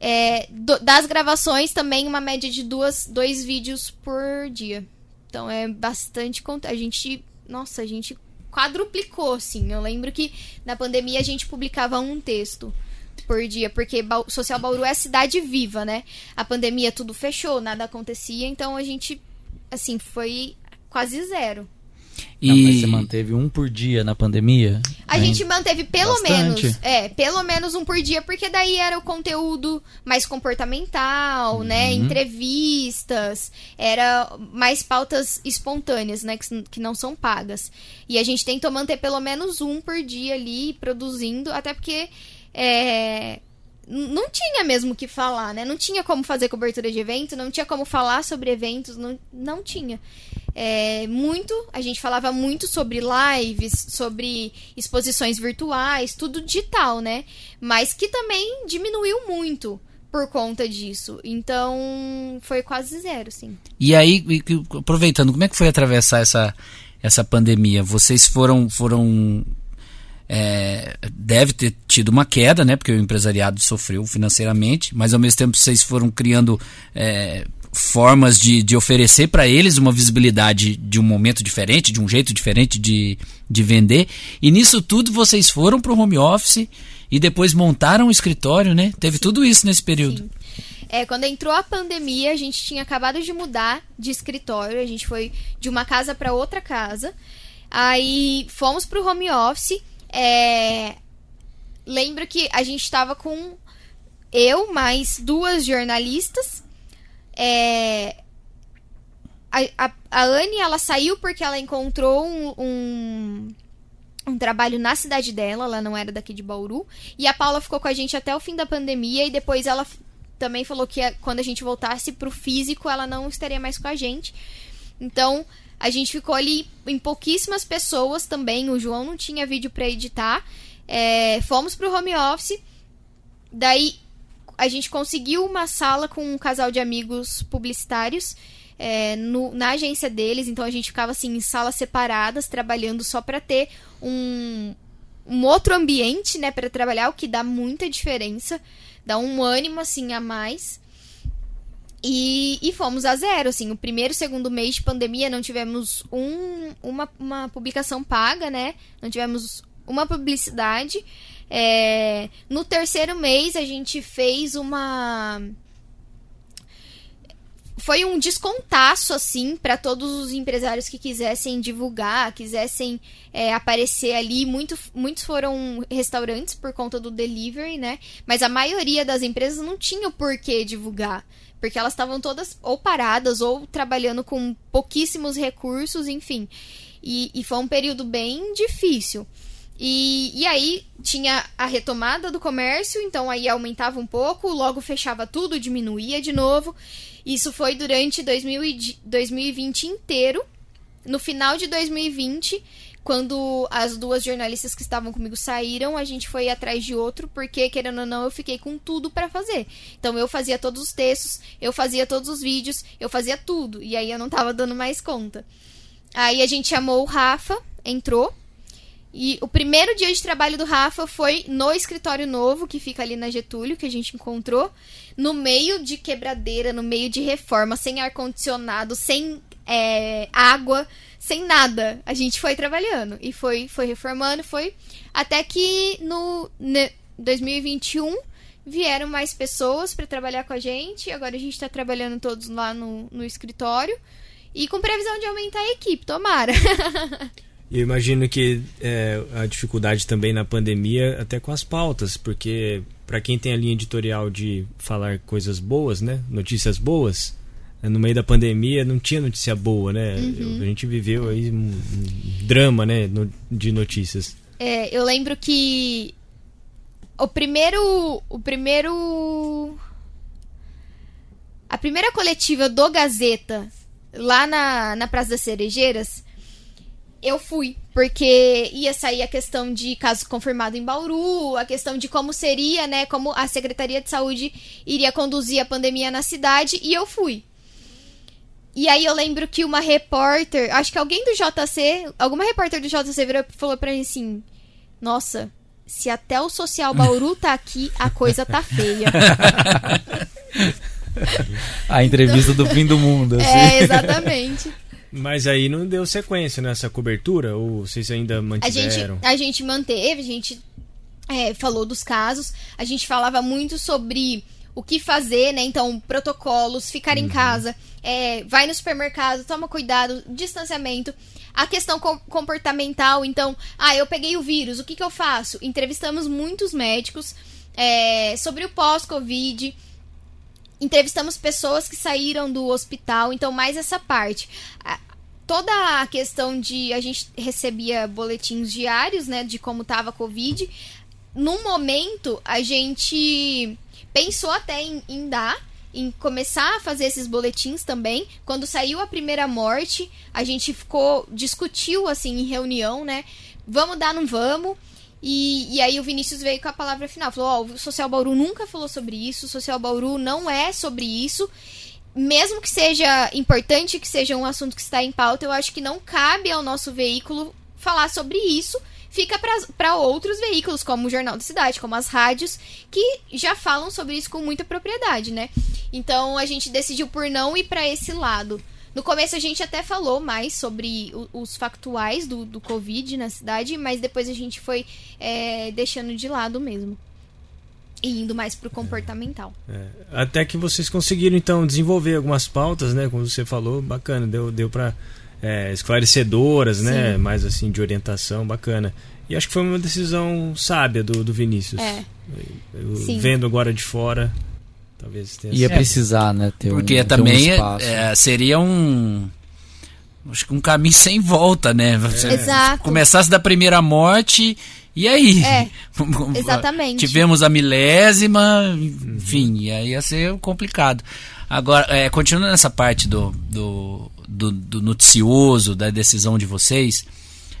é, do- das gravações também uma média de duas, dois vídeos por dia. Então é bastante. A gente. Nossa, a gente quadruplicou, assim. Eu lembro que na pandemia a gente publicava um texto por dia, porque Bau- Social Bauru é cidade viva, né? A pandemia tudo fechou, nada acontecia, então a gente, assim, foi quase zero. Não, mas E você manteve um por dia na pandemia? A Hein? gente manteve pelo Bastante. menos, é, pelo menos um por dia, porque daí era o conteúdo mais comportamental, né? Uhum. Entrevistas, era mais pautas espontâneas, né? Que, que não são pagas. E a gente tentou manter pelo menos um por dia ali, produzindo, até porque é, não tinha mesmo o que falar, né? Não tinha como fazer cobertura de evento, não tinha como falar sobre eventos, não, não tinha. É, muito, a gente falava muito sobre lives, sobre exposições virtuais, tudo digital, né? Mas que também diminuiu muito por conta disso. Então, foi quase zero, sim. E aí, aproveitando, como é que foi atravessar essa, essa pandemia? Vocês foram. foram é, deve ter tido uma queda, né? Porque o empresariado sofreu financeiramente, mas ao mesmo tempo vocês foram criando é, formas de, de oferecer para eles uma visibilidade de um momento diferente, de um jeito diferente de, de vender. E nisso tudo vocês foram para o home office e depois montaram um escritório, né? Teve tudo isso nesse período. Sim. É, quando entrou a pandemia, a gente tinha acabado de mudar de escritório, a gente foi de uma casa para outra casa. Aí fomos pro home office. É, lembro que a gente estava com eu mais duas jornalistas. É, a, a, a Anne, ela saiu porque ela encontrou um, um, um trabalho na cidade dela, ela não era daqui de Bauru. E a Paula ficou com a gente até o fim da pandemia e depois ela também falou que a- quando a gente voltasse pro físico, ela não estaria mais com a gente. Então, a gente ficou ali em pouquíssimas pessoas também. O João não tinha vídeo pra editar. É, fomos pro home office. Daí, a gente conseguiu uma sala com um casal de amigos publicitários é, no- na agência deles. Então, a gente ficava assim em salas separadas, trabalhando só pra ter um, um outro ambiente, né, para trabalhar, o que dá muita diferença, dá um ânimo assim a mais. E, e fomos a zero, assim, o primeiro segundo mês de pandemia não tivemos um, uma, uma publicação paga, né? Não tivemos uma publicidade. É, no terceiro mês a gente fez uma foi um descontaço, assim, para todos os empresários que quisessem divulgar, quisessem é, aparecer ali. Muito, muitos foram restaurantes por conta do delivery, né? Mas a maioria das empresas não tinha o porquê divulgar. Porque elas estavam todas ou paradas ou trabalhando com pouquíssimos recursos, enfim. E, e foi um período bem difícil. E, e aí tinha a retomada do comércio, então aí aumentava um pouco, logo fechava tudo, diminuía de novo. Isso foi durante 2000 e de- 2020 inteiro. No final de 2020, quando as duas jornalistas que estavam comigo saíram, a gente foi atrás de outro, porque, querendo ou não, eu fiquei com tudo pra fazer. Então eu fazia todos os textos, eu fazia todos os vídeos, eu fazia tudo. E aí eu não tava dando mais conta. Aí a gente chamou o Rafa, entrou. E o primeiro dia de trabalho do Rafa foi no escritório novo, que fica ali na Getúlio, que a gente encontrou. No meio de quebradeira, no meio de reforma, sem ar-condicionado, sem é, água, sem nada. A gente foi trabalhando. E foi, foi reformando, foi. Até que no ne- 2021 vieram mais pessoas para trabalhar com a gente. Agora a gente tá trabalhando todos lá no, no escritório. E com previsão de aumentar a equipe, tomara. *laughs* Eu imagino que é, a dificuldade também na pandemia, até com as pautas, porque para quem tem a linha editorial de falar coisas boas, né, notícias boas, né, no meio da pandemia não tinha notícia boa, né? A gente viveu aí um, um drama, né, no- de notícias. É, eu lembro que o primeiro. O primeiro. A primeira coletiva do Gazeta, lá na, na Praça das Cerejeiras, eu fui. Porque ia sair a questão de caso confirmado em Bauru, a questão de como seria, né? Como a Secretaria de Saúde iria conduzir a pandemia na cidade, e eu fui. E aí eu lembro que uma repórter, acho que alguém do JC, alguma repórter do JC virou falou pra mim assim: Nossa, se até o Social Bauru tá aqui, a coisa tá feia. *laughs* A entrevista do fim do mundo, assim. é, exatamente. Mas aí não deu sequência nessa cobertura? Ou vocês ainda A gente, mantiveram? a gente manteve, a gente é, falou dos casos, a gente falava muito sobre o que fazer, né? Então, protocolos, ficar em casa, é, vai no supermercado, toma cuidado, distanciamento. A questão com- comportamental, então, ah, eu peguei o vírus, o que, que eu faço? Entrevistamos muitos médicos é, sobre o pós-Covid. Entrevistamos pessoas que saíram do hospital, então mais essa parte. Toda a questão de a gente recebia boletins diários, né, de como tava a Covid. Num momento, a gente pensou até em, em dar, em começar a fazer esses boletins também. Quando saiu a primeira morte, a gente ficou, discutiu assim em reunião, né? Vamos dar, não vamos. E, e aí o Vinícius veio com a palavra final. Falou, ó, o Social Bauru nunca falou sobre isso, o Social Bauru não é sobre isso. Mesmo que seja importante, que seja um assunto que está em pauta, eu acho que não cabe ao nosso veículo falar sobre isso. Fica para outros veículos, como o Jornal da Cidade, como as rádios, que já falam sobre isso com muita propriedade, né? Então a gente decidiu por não ir para esse lado. No começo a gente até falou mais sobre o- os factuais do, do Covid na cidade, mas depois a gente foi é, deixando de lado mesmo. E indo mais pro comportamental. É, até que vocês conseguiram então desenvolver algumas pautas, né? Como você falou, bacana, deu, deu para esclarecedoras, né? Sim. Mais assim de orientação, bacana. E acho que foi uma decisão sábia do, do Vinícius. É. Eu, vendo agora de fora, talvez tenha Ia precisar, né? Ter um, Porque ter um também é- espaço. é, seria um. Acho que um caminho *laughs* sem volta, né? Você Exato. começasse da primeira morte E aí? É, *laughs* exatamente. Tivemos a milésima, enfim, e aí ia ser complicado. Agora, é, continuando nessa parte do, do, do, do noticioso, da decisão de vocês,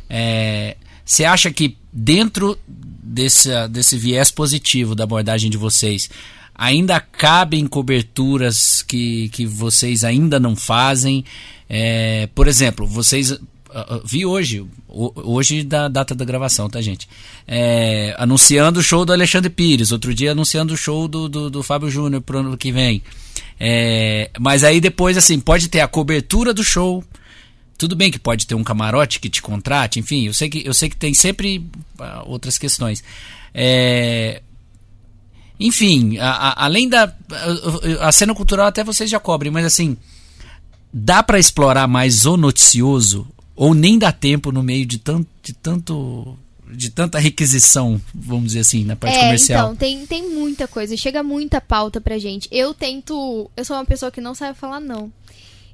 é, você acha que dentro desse, desse viés positivo da abordagem de vocês, ainda cabem coberturas que, que vocês ainda não fazem? É, por exemplo, vocês Uh, vi hoje, hoje da data da gravação, tá, gente? É, anunciando o show do Alexandre Pires, outro dia anunciando o show do, do, do Fábio Júnior pro ano que vem. É, mas aí depois, assim, pode ter a cobertura do show. Tudo bem que pode ter um camarote que te contrate, enfim, eu sei que, eu sei que tem sempre uh, outras questões. É, enfim, a, a, além da. A, a cena cultural até vocês já cobrem, mas assim dá para explorar mais o noticioso ou nem dá tempo no meio de tanto, de tanto de tanta requisição, vamos dizer assim, na parte é, comercial. Então, tem, tem muita coisa, chega muita pauta pra gente. Eu tento. Eu sou uma pessoa que não sabe falar não.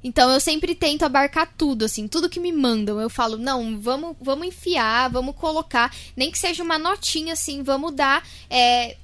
Então eu sempre tento abarcar tudo, assim, tudo que me mandam. Eu falo, não, vamos, vamos enfiar, vamos colocar, nem que seja uma notinha, assim, vamos dar. É,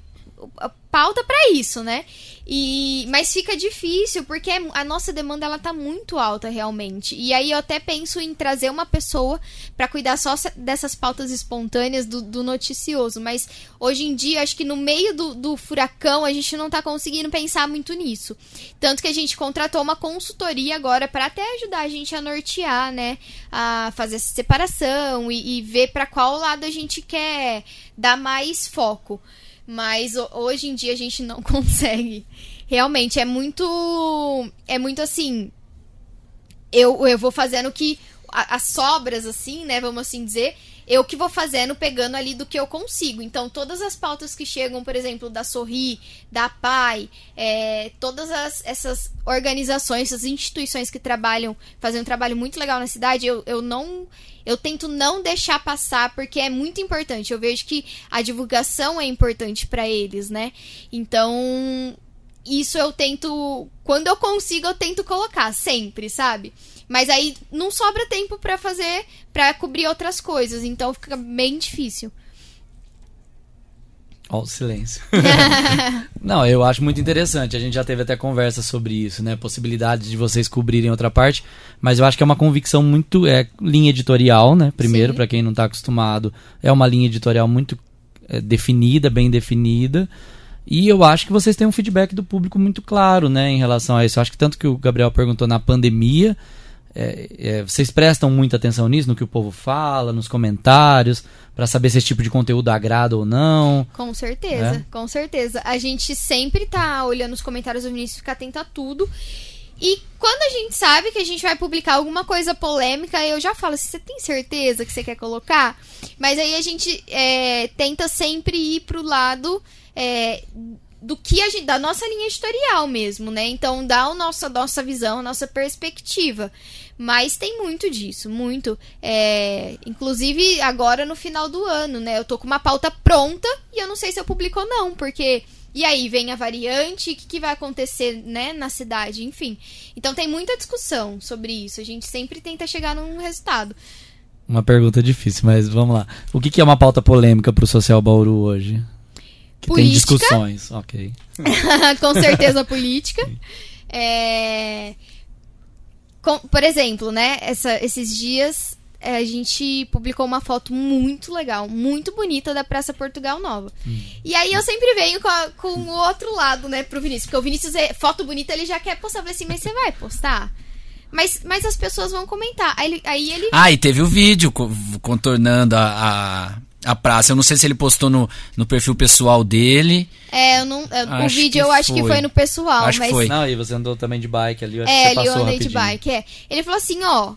pauta para isso, né? E mas fica difícil porque a nossa demanda ela tá muito alta realmente. E aí eu até penso em trazer uma pessoa para cuidar só dessas pautas espontâneas do, do, noticioso, mas hoje em dia acho que no meio do, do furacão a gente não tá conseguindo pensar muito nisso. Tanto que a gente contratou uma consultoria agora para até ajudar a gente a nortear, né, a fazer essa separação e, e ver para qual lado a gente quer dar mais foco. Mas hoje em dia a gente não *laughs* consegue. Realmente, é muito. É muito assim. Eu, eu vou fazendo que. As sobras, assim, né? Vamos assim dizer eu que vou fazendo, pegando ali do que eu consigo. Então, todas as pautas que chegam, por exemplo, da Sorri, da PAI, é, todas as, essas organizações, essas instituições que trabalham, fazem um trabalho muito legal na cidade, eu, eu não. Eu tento não deixar passar porque é muito importante. Eu vejo que a divulgação é importante para eles, né? Então, isso eu tento. Quando eu consigo, eu tento colocar, sempre, sabe? Mas aí não sobra tempo para fazer, para cobrir outras coisas, então fica bem difícil. Ó, o silêncio. *laughs* não, eu acho muito interessante. A gente já teve até conversa sobre isso, né? Possibilidade de vocês cobrirem outra parte. Mas eu acho que é uma convicção muito. É linha editorial, né? Primeiro, para quem não está acostumado, é uma linha editorial muito é, definida, bem definida. E eu acho que vocês têm um feedback do público muito claro, né, em relação a isso. Eu acho que tanto que o Gabriel perguntou na pandemia, é, é, vocês prestam muita atenção nisso, no que o povo fala, nos comentários, para saber se esse tipo de conteúdo agrada ou não? Com certeza, é? com certeza. A gente sempre tá olhando os comentários do Vinícius, fica atento a tudo. E quando a gente sabe que a gente vai publicar alguma coisa polêmica, eu já falo você tem certeza que você quer colocar? Mas aí a gente é, tenta sempre ir pro lado é, do que a gente, da nossa linha editorial mesmo, né? Então dá a nossa, nossa visão, a nossa perspectiva. Mas tem muito disso, muito. É, inclusive, agora no final do ano, né? Eu tô com uma pauta pronta e eu não sei se eu publico ou não, porque. E aí vem a variante, o que, que vai acontecer, né, na cidade, enfim. Então tem muita discussão sobre isso. A gente sempre tenta chegar num resultado. Uma pergunta difícil, mas vamos lá. O que, que é uma pauta polêmica pro Social Bauru hoje? Que política. tem discussões, ok. *laughs* com certeza política. *laughs* É, com, por exemplo, né, essa, esses dias é, a gente publicou uma foto muito legal, muito bonita da Praça Portugal Nova. Hum. E aí eu sempre venho com, a, com o outro lado, né, pro Vinícius. Porque o Vinícius, é, foto bonita, ele já quer postar. Eu falei assim, mas você vai postar? Mas, mas as pessoas vão comentar. Aí. Aí ele... Ah, e teve o vídeo contornando a, a, a praça. Eu não sei se ele postou no, no perfil pessoal dele. É, eu não, eu, o vídeo eu acho foi. que foi no pessoal. Acho mas... que foi. Não, e você andou também de bike ali. Eu é, ali eu andei rapidinho. de bike, é. Ele falou assim: ó,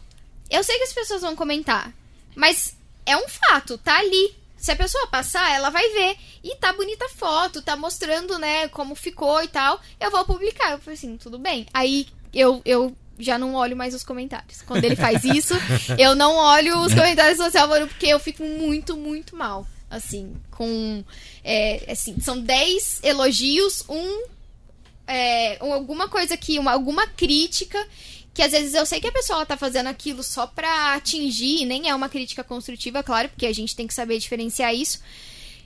eu sei que as pessoas vão comentar, mas é um fato, tá ali. Se a pessoa passar, ela vai ver. E tá bonita a foto, tá mostrando, né, como ficou e tal. Eu vou publicar. Eu falei assim, tudo bem. Aí eu, eu já não olho mais os comentários. Quando ele faz isso, *laughs* eu não olho os comentários do Social porque eu fico muito, muito mal assim, com é, assim, são 10 elogios, um é, alguma coisa aqui, uma, alguma crítica que às vezes eu sei que a pessoa tá fazendo aquilo só pra atingir, nem é uma crítica construtiva, claro, porque a gente tem que saber diferenciar isso.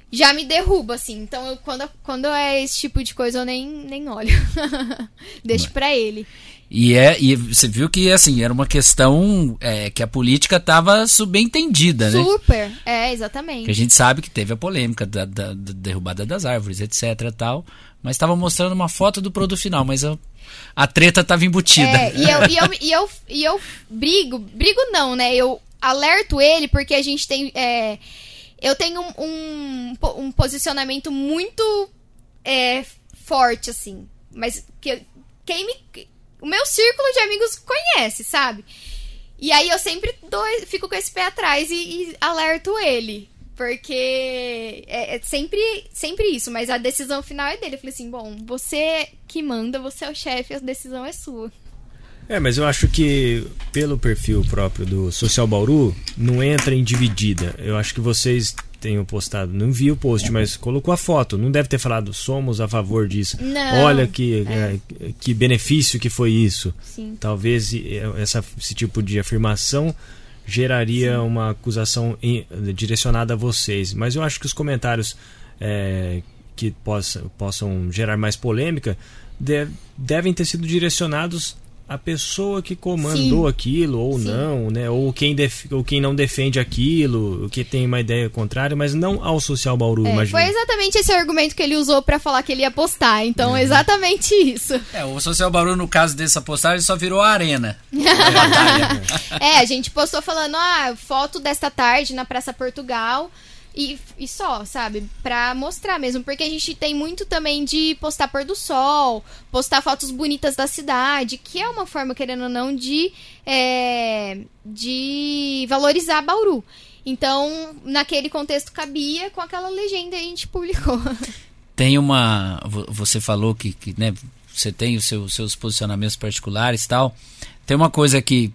Já me derruba, assim. Então, eu, quando, quando é esse tipo de coisa, eu nem, nem olho. *laughs* Deixo pra ele. E, é, e você viu que assim, era uma questão é, que a política estava subentendida, né? Super, é, exatamente. Que a gente sabe que teve a polêmica da, da, da derrubada das árvores, etc. tal. Mas estava mostrando uma foto do produto final, mas a, a treta estava embutida. É, e eu, e, eu, *laughs* e, eu, e eu brigo, brigo não, né? Eu alerto ele porque a gente tem. É, eu tenho um, um, um posicionamento muito é, forte, assim. Mas que, quem me o meu círculo de amigos conhece, sabe? E aí eu sempre dou, fico com esse pé atrás e, e alerto ele. Porque é, é, sempre, sempre isso, mas a decisão final é dele. Eu falei assim: bom, você que manda, você é o chefe, a decisão é sua. É, mas eu acho que pelo perfil próprio do Social Bauru, não entra em dividida. Eu acho que vocês tenham postado, não vi o post, mas colocou a foto. Não deve ter falado somos a favor disso. Não, Olha que, é. é, que benefício que foi isso. Sim. Talvez essa, esse tipo de afirmação geraria Sim. uma acusação em, direcionada a vocês. Mas eu acho que os comentários é, que possa, possam gerar mais polêmica deve, devem ter sido direcionados a pessoa que comandou Sim. aquilo ou Sim. não, né? Ou quem, def, ou quem não defende aquilo, que tem uma ideia contrária, mas não ao Social Bauru, É, imagina. foi exatamente esse argumento que ele usou pra falar que ele ia postar. Então, Uhum. exatamente isso. É, o Social Bauru, no caso dessa postagem, só virou a arena. *laughs* É, a gente postou falando, ah, foto desta tarde na Praça Portugal. E, e só, sabe? Pra mostrar mesmo. Porque a gente tem muito também de postar pôr do sol, postar fotos bonitas da cidade, que é uma forma, querendo ou não, de, é, de valorizar Bauru. Então, naquele contexto cabia, com aquela legenda a gente publicou. *laughs* Tem uma. vo- Você falou que, que né, você tem os seu, seus posicionamentos particulares e tal. Tem uma coisa que,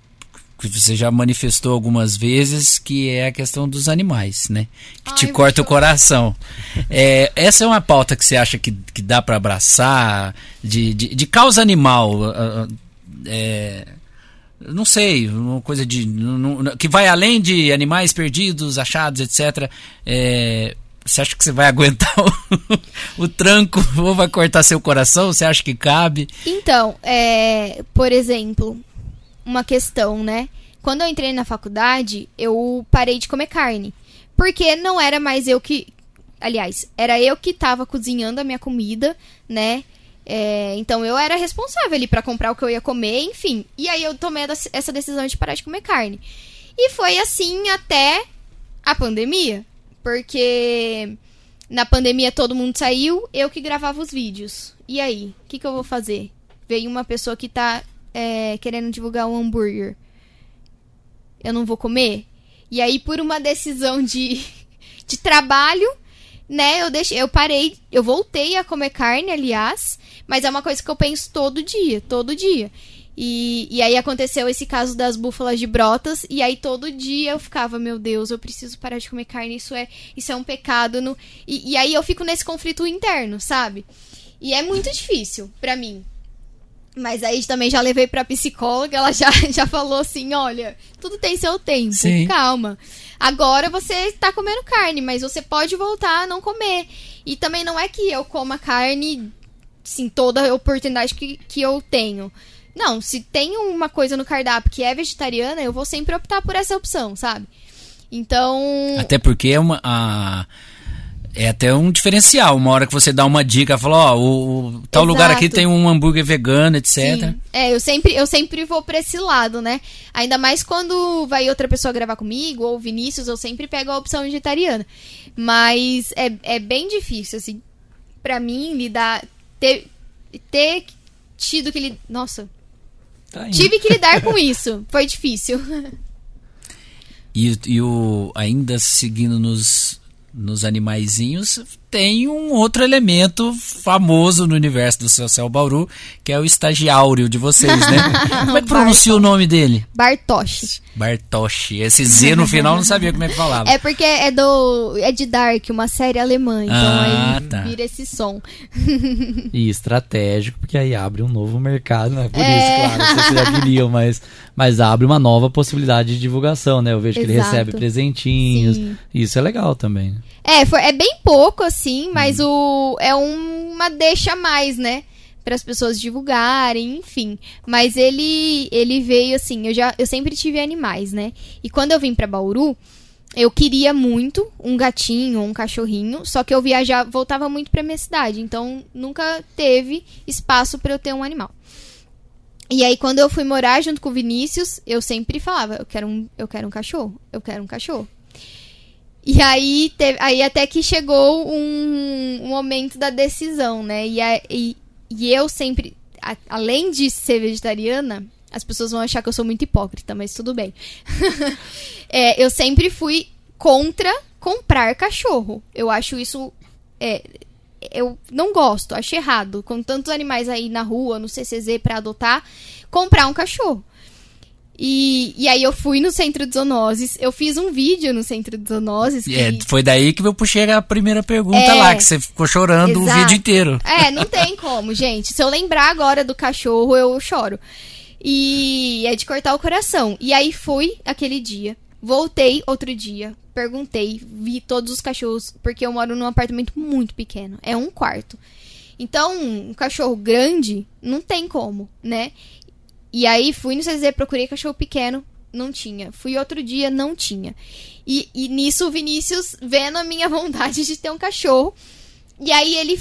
que você já manifestou algumas vezes, que é a questão dos animais, né? Que te Ai, corta o coração. É, essa é uma pauta que você acha que, que dá para abraçar, de, de, de causa animal. ah, ah, é, não sei, uma coisa de. não- que vai além de animais perdidos, achados, etc. É, você acha que você vai *laughs* aguentar o, o tranco ou vai cortar seu coração? Você acha que cabe? Então, é, por exemplo, uma questão, né? Quando eu entrei na faculdade, eu parei de comer carne. Porque não era mais eu que. Aliás, era eu que tava cozinhando a minha comida, né? É, então eu era responsável ali pra comprar o que eu ia comer, enfim. E aí eu tomei essa- essa decisão de parar de comer carne. E foi assim até a pandemia. Porque na pandemia todo mundo saiu, eu que gravava os vídeos. E aí, o que, que eu vou fazer? Veio uma pessoa que tá é, querendo divulgar um hambúrguer. Eu não vou comer? E aí, por uma decisão de, *laughs* de trabalho, né, eu deixei, eu parei, eu voltei a comer carne, aliás, mas é uma coisa que eu penso todo dia, todo dia. E, e aí aconteceu esse caso das búfalas de brotas, e aí todo dia eu ficava, meu Deus, eu preciso parar de comer carne, isso é, isso é um pecado. No... E, e aí eu fico nesse conflito interno, sabe? E é muito difícil pra mim. Mas aí também já levei pra psicóloga, ela já, *laughs* já falou assim: olha, tudo tem seu tempo, Sim. calma. Agora você tá comendo carne, mas você pode voltar a não comer. E também não é que eu coma carne, sim, toda oportunidade que, que eu tenho. Não, se tem uma coisa no cardápio que é vegetariana, eu vou sempre optar por essa opção, sabe? Então. Até porque é uma. a- é até um diferencial. Uma hora que você dá uma dica, fala, ó, o, o tal lugar aqui Exato. tem um hambúrguer vegano, etc. Sim. É, eu sempre, eu sempre vou pra esse lado, né? Ainda mais quando vai outra pessoa gravar comigo, ou Vinícius, eu sempre pego a opção vegetariana. Mas é, é bem difícil, assim, pra mim, lidar. Ter, ter tido que lidar. Nossa, Tá tive que lidar com *laughs* isso. Foi difícil. E, e o ainda seguindo nos, nos animaizinhos, tem um outro elemento famoso no universo do Social Bauru, que é o estagiário de vocês, né? *laughs* Como é que pronuncia o nome dele? Bartoshi. Bartoshi. Esse Z no final eu não sabia como é que falava. É porque é do. É de Dark, uma série alemã. Então Ah, aí tá. vira esse som. *laughs* E estratégico, porque aí abre um novo mercado, né? Por É. isso, claro, vocês já queriam, mas, mas abre uma nova possibilidade de divulgação, né? Eu vejo que ele Exato. recebe presentinhos. Sim. Isso é legal também. É, foi, é bem pouco, assim, Hum. mas o é uma deixa a mais, né? Para as pessoas divulgarem, enfim. Mas ele ele veio assim, eu já eu sempre tive animais, né? E quando eu vim para Bauru, eu queria muito um gatinho um cachorrinho, só que eu viajava, voltava muito para minha cidade, então nunca teve espaço para eu ter um animal. E aí quando eu fui morar junto com o Vinícius, eu sempre falava, eu quero um, eu quero um cachorro, eu quero um cachorro. E aí, teve, aí até que chegou um, um momento da decisão, né? E, a- e, e eu sempre, a- além de ser vegetariana, as pessoas vão achar que eu sou muito hipócrita, mas tudo bem. *laughs* É, eu sempre fui contra comprar cachorro. Eu acho isso. é, eu não gosto, acho errado. Com tantos animais aí na rua, no CCZ pra adotar, comprar um cachorro. E, e aí eu fui no centro de zoonoses, eu fiz um vídeo no centro de zoonoses. Que... É, foi daí que eu puxei a primeira pergunta É. lá, que você ficou chorando o Exato. vídeo inteiro. É, não tem como, gente. Se eu lembrar agora do cachorro, eu choro. E é de cortar o coração. E aí fui aquele dia. Voltei outro dia. Perguntei, vi todos os cachorros, porque eu moro num apartamento muito pequeno. É um quarto. Então, um cachorro grande, não tem como, né? E aí fui no CZ, procurei cachorro pequeno, não tinha. Fui outro dia, não tinha. E, e nisso o Vinícius, vendo a minha *laughs* vontade de ter um cachorro, e aí ele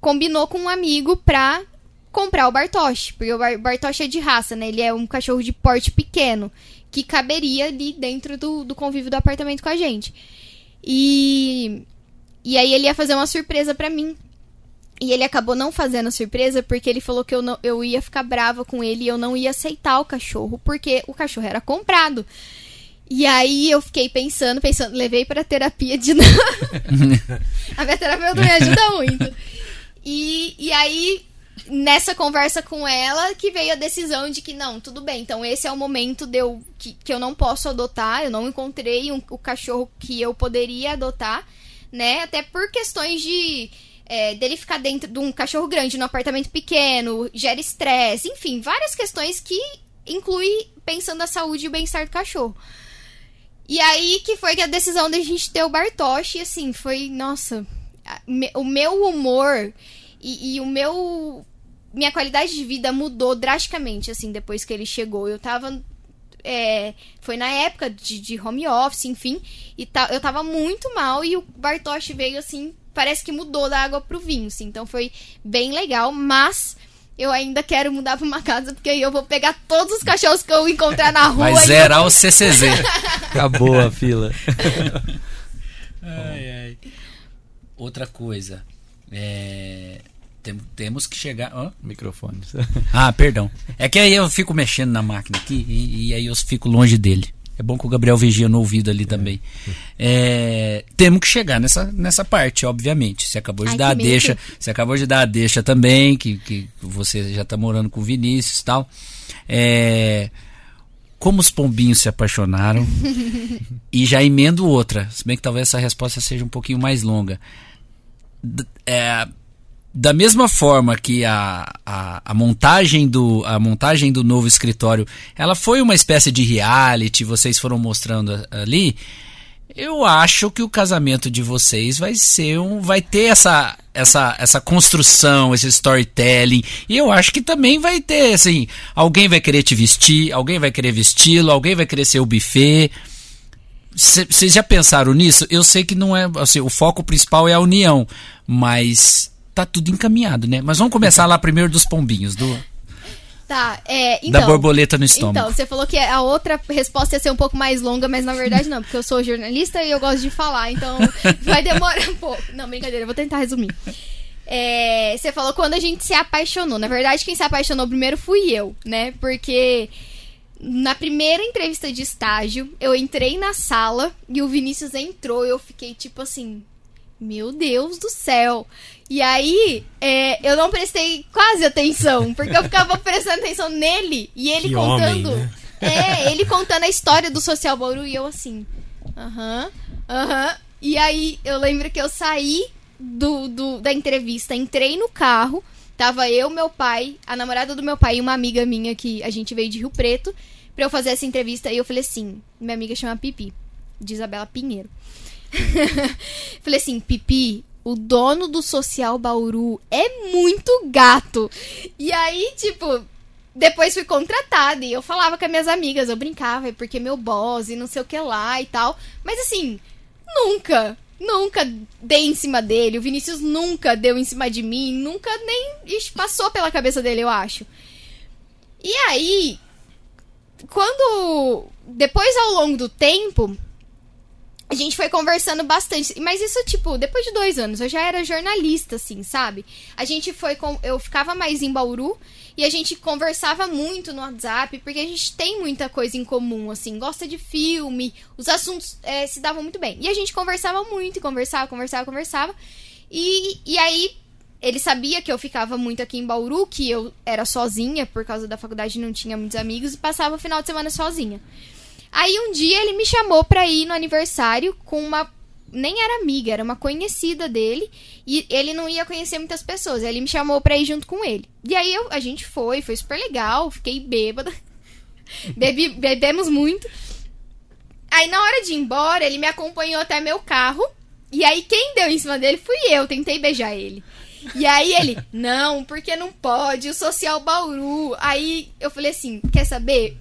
combinou com um amigo pra comprar o Bartosz. Porque o Bar Bartosz é de raça, né? Ele é um cachorro de porte pequeno. Que caberia ali dentro do, do convívio do apartamento com a gente. E. E aí ele ia fazer uma surpresa pra mim. E ele acabou não fazendo a surpresa porque ele falou que eu, não, eu ia ficar brava com ele e eu não ia aceitar o cachorro, porque o cachorro era comprado. E aí eu fiquei pensando, pensando, levei pra terapia de *laughs* novo. a minha terapeuta me ajuda muito. E, e aí, nessa conversa com ela, que veio a decisão de que não, tudo bem, então esse é o momento de eu, que, que eu não posso adotar, eu não encontrei um- o cachorro que eu poderia adotar, né? Até por questões de. É, dele ficar dentro de um cachorro grande, num apartamento pequeno, gera estresse, enfim, várias questões que inclui pensando na saúde e o bem-estar do cachorro. E aí que foi a decisão da gente ter o Bartosz, e assim, foi, nossa, o meu humor e, e o meu. Minha qualidade de vida mudou drasticamente, assim, depois que ele chegou. Eu tava. é, foi na época de, de home office, enfim. E eu tava muito mal e o Bartosz veio, assim, parece que mudou da água pro vinho, assim. Então foi bem legal, mas. Eu ainda quero mudar pra uma casa, porque aí eu vou pegar todos os cachorros que eu encontrar na rua. Vai e zerar o CCZ. *laughs* Acabou a fila. Outra coisa. É, tem- temos que chegar. hã? Microfone. Ah, perdão. É que aí eu fico mexendo na máquina aqui e, e aí eu fico longe dele. É bom que o Gabriel vigia no ouvido ali também. É, temos que chegar nessa, nessa parte, obviamente. Você acabou de Ai, dar a que deixa. Você acabou de dar a deixa também, que, que você já tá morando com o Vinícius e tal. É, como os pombinhos se apaixonaram. *laughs* e já emendo outra. Se bem que talvez essa resposta seja um pouquinho mais longa. D- é, da mesma forma que a, a, a montagem do a montagem do novo escritório ela foi uma espécie de reality vocês foram mostrando ali eu acho que o casamento de vocês vai ser um vai ter essa essa essa construção esse storytelling e eu acho que também vai ter assim alguém vai querer te vestir alguém vai querer vesti-lo alguém vai querer ser o buffet vocês já pensaram nisso? Eu sei que não é. Assim, o foco principal é a união, mas tá tudo encaminhado, né? Mas vamos começar lá primeiro dos pombinhos, do, Tá, é. da Então, borboleta no estômago. Então, você falou que a outra resposta ia ser um pouco mais longa, mas na verdade não, porque eu sou jornalista e eu gosto de falar, então *laughs* vai demorar um pouco. Não, brincadeira, eu vou tentar resumir. É, você falou quando a gente se apaixonou. Na verdade, quem se apaixonou primeiro fui eu, né? Porque na primeira entrevista de estágio, eu entrei na sala e o Vinícius entrou e eu fiquei tipo assim. meu Deus do céu. E aí, é, eu não prestei quase atenção, porque eu ficava *laughs* prestando atenção nele e ele Que contando. homem, né? É, ele contando a história do Social Bauru e eu assim. Aham, aham. E aí, eu lembro que eu saí do, do- da entrevista, entrei no carro, tava eu, meu pai, a namorada do meu pai e uma amiga minha que a gente veio de Rio Preto pra eu fazer essa entrevista. E eu falei assim: minha amiga chama Pipi, de Isabela Pinheiro. *laughs* falei assim: Pipi, o dono do Social Bauru é muito gato. E aí, tipo, depois fui contratada e eu falava com as minhas amigas, eu brincava, é porque meu boss e não sei o que lá e tal. Mas assim, nunca, nunca dei em cima dele. O Vinícius nunca deu em cima de mim, nunca nem passou pela cabeça dele, eu acho. E aí, quando. Depois, ao longo do tempo, a gente foi conversando bastante. Mas isso, tipo, depois de dois anos, eu já era jornalista, assim, sabe? A gente foi. Com... Eu ficava mais em Bauru e a gente conversava muito no WhatsApp, porque a gente tem muita coisa em comum, assim, gosta de filme, os assuntos eh, se davam muito bem. E a gente conversava muito, conversava, conversava, conversava. E, e aí, ele sabia que eu ficava muito aqui em Bauru, que eu era sozinha, por causa da faculdade não tinha muitos amigos, e passava o final de semana sozinha. Aí um dia ele me chamou pra ir no aniversário com uma. Nem era amiga, era uma conhecida dele. E ele não ia conhecer muitas pessoas. Ele me chamou pra ir junto com ele. E aí eu, a gente foi, foi super legal, fiquei bêbada. *laughs* Bebi, bebemos muito. Aí na hora de ir embora, ele me acompanhou até meu carro. E aí quem deu em cima dele fui eu, tentei beijar ele. E aí ele, não, porque não pode, o social Bauru. Aí eu falei assim, quer saber?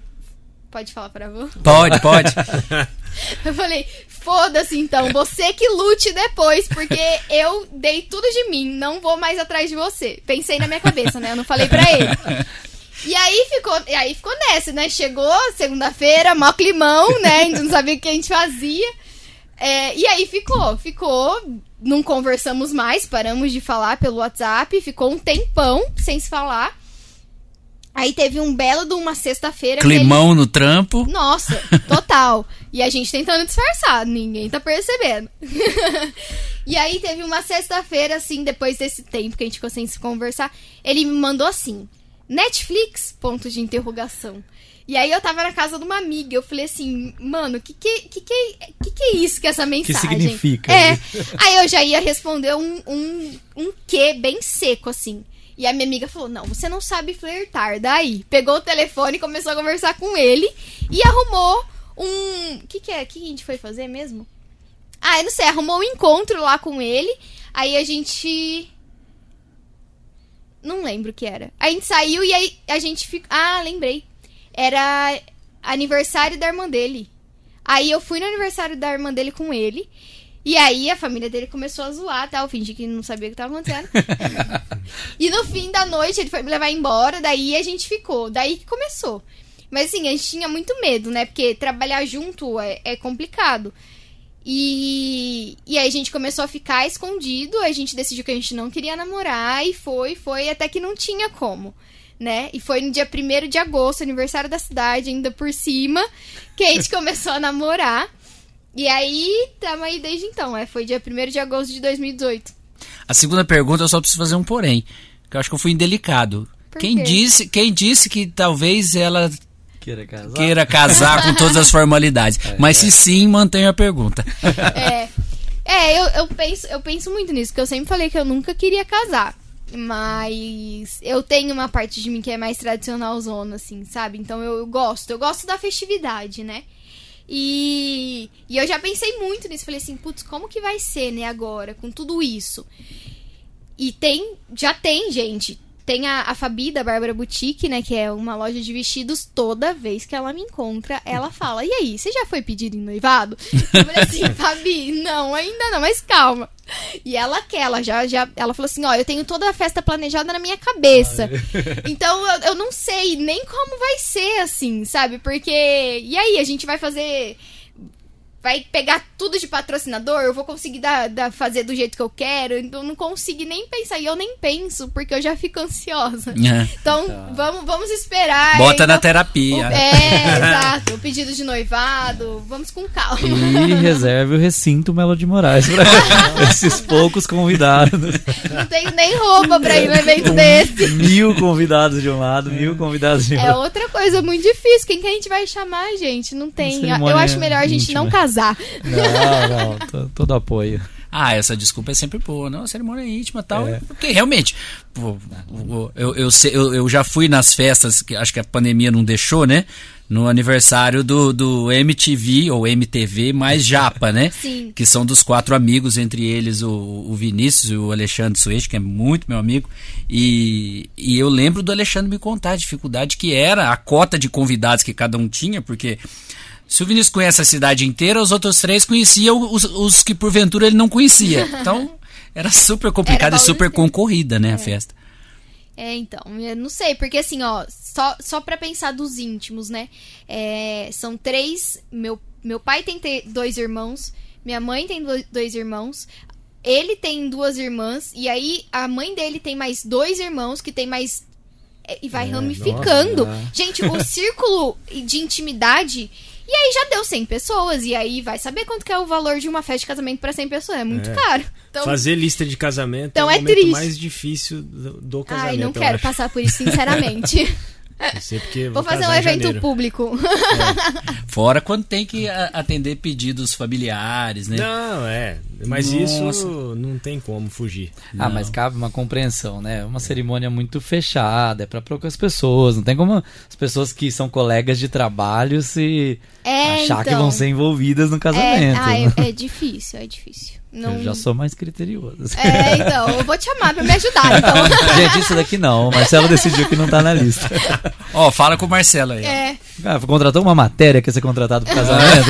Pode falar para avô? Pode, pode. *laughs* Eu falei, foda-se então, você que lute depois, porque eu dei tudo de mim, não vou mais atrás de você. Pensei na minha cabeça, né? Eu não falei pra ele. E aí ficou, e aí ficou nessa, né? Chegou segunda-feira, mó climão, né? A gente não sabia o que a gente fazia. É, e aí ficou, ficou. Não conversamos mais, paramos de falar pelo WhatsApp, ficou um tempão sem se falar. Aí teve um belo de uma sexta-feira. que ele- Climão no trampo. nossa, total. *laughs* E a gente tentando disfarçar, ninguém tá percebendo. *laughs* e aí teve uma sexta-feira, assim, depois desse tempo que a gente ficou sem se conversar, ele me mandou assim: Netflix? Ponto de interrogação. E aí eu tava na casa de uma amiga, eu falei assim, mano, que que, que, que, que, que é isso que é essa mensagem? significa? É. Aí eu já ia responder um, um, um que bem seco, assim. E a minha amiga falou: Não, você não sabe flertar. Daí, pegou o telefone começou a conversar com ele e arrumou um. O que, que é? O que a gente foi fazer mesmo? Ah, eu não sei, arrumou um encontro lá com ele. Aí a gente. Não lembro o que era. A gente saiu e aí a gente ficou. Ah, lembrei. Era aniversário da irmã dele. Aí eu fui no aniversário da irmã dele com ele. E aí a família dele começou a zoar, tá? Eu fingi que não sabia o que tava acontecendo. *laughs* e no fim da noite ele foi me levar embora, daí a gente ficou. Daí que começou. Mas assim, a gente tinha muito medo, né? Porque trabalhar junto é, é complicado. E, e aí a gente começou a ficar escondido, a gente decidiu que a gente não queria namorar e foi, foi, até que não tinha como, né? E foi no dia 1 de agosto, aniversário da cidade, ainda por cima, que a gente *laughs* começou a namorar. E aí, tamo aí desde então, é, foi dia 1 de agosto de 2018. A segunda pergunta eu só preciso fazer um porém. Que eu acho que eu fui indelicado. Por Quem quê? disse, quem disse que talvez ela Queira casar. queira casar com todas as formalidades? *laughs* Mas se sim, mantenha a pergunta. É, *laughs* é eu, eu, penso, eu penso muito nisso, porque eu sempre falei que eu nunca queria casar. Mas eu tenho uma parte de mim que é mais tradicional zona, assim, sabe? Então eu, eu gosto, eu gosto da festividade, né? E, e eu já pensei muito nisso. Falei assim, putz, como que vai ser, né, agora, com tudo isso? E tem, já tem, gente. Tem a, a Fabi da Bárbara Boutique, né? Que é uma loja de vestidos. Toda vez que ela me encontra, ela *laughs* fala: E aí, você já foi pedir em noivado? Eu falei assim, *laughs* Fabi, não, ainda não, mas calma. E ela quer, ela já, já. Ela falou assim: Ó, eu tenho toda a festa planejada na minha cabeça. *laughs* Então eu, eu não sei nem como vai ser assim, sabe? Porque. E aí, a gente vai fazer vai pegar tudo de patrocinador, eu vou conseguir dar, dar, fazer do jeito que eu quero, então não consigo nem pensar. E eu nem penso, porque eu já fico ansiosa. É. Então, tá. vamos, vamos esperar. Bota na terapia. O, é, *laughs* exato. O pedido de noivado, vamos com calma. E reserve o recinto Melo de Moraes pra *laughs* esses poucos convidados. Não tenho nem roupa pra ir no evento um, desse. Mil convidados de um lado, mil convidados de outro. É outra coisa muito difícil. Quem que a gente vai chamar, gente? Não tem. Eu acho melhor a gente íntima. não casar casar. Não, não, todo apoio. Ah, essa desculpa é sempre boa, não? cerimônia íntima e tal. É. Porque realmente, pô, eu, eu, eu, eu, já fui nas festas, que acho que a pandemia não deixou, né? No aniversário do, do MTV, ou MTV, mais Japa, né? *laughs* Sim. Que são dos quatro amigos, entre eles o, o Vinícius e o Alexandre Suez, que é muito meu amigo. E, e eu lembro do Alexandre me contar a dificuldade que era a cota de convidados que cada um tinha, porque se o Vinícius conhece a cidade inteira, os outros três conheciam os, os que porventura ele não conhecia. *laughs* Então, era super complicado e super concorrida, né, é. a festa. É, então, eu não sei, porque assim, ó, só, só pra pensar dos íntimos, né? É, são três. Meu, meu pai tem dois irmãos, minha mãe tem dois irmãos, ele tem duas irmãs, e aí a mãe dele tem mais dois irmãos, que tem mais. É, e vai é, ramificando. Nossa. Gente, o *laughs* círculo de intimidade e aí já deu 100 pessoas, e aí vai saber quanto que é o valor de uma festa de casamento para 100 pessoas. É muito é. caro. Então, Fazer lista de casamento então é o é momento triste. mais difícil do, do casamento. Ai, não quero acho. passar por isso, sinceramente. *laughs* vou, vou fazer um evento público. *laughs* É. Fora quando tem que atender pedidos familiares, né? Não, é. Mas Nossa. isso não tem como fugir. Ah, não. mas cabe uma compreensão, né? Uma cerimônia muito fechada, é para poucas pessoas. Não tem como as pessoas que são colegas de trabalho se é, achar então, que vão ser envolvidas no casamento. É, ah, é, *laughs* é difícil, é difícil. Não... Eu já sou mais criterioso. É, então, eu vou te chamar pra me ajudar, então. *laughs* Gente, isso daqui não. O Marcelo decidiu que não tá na lista. *laughs* Ó, oh, fala com o Marcelo aí. É. Ah, contratou uma matéria que ia ser contratado pro casamento? *laughs*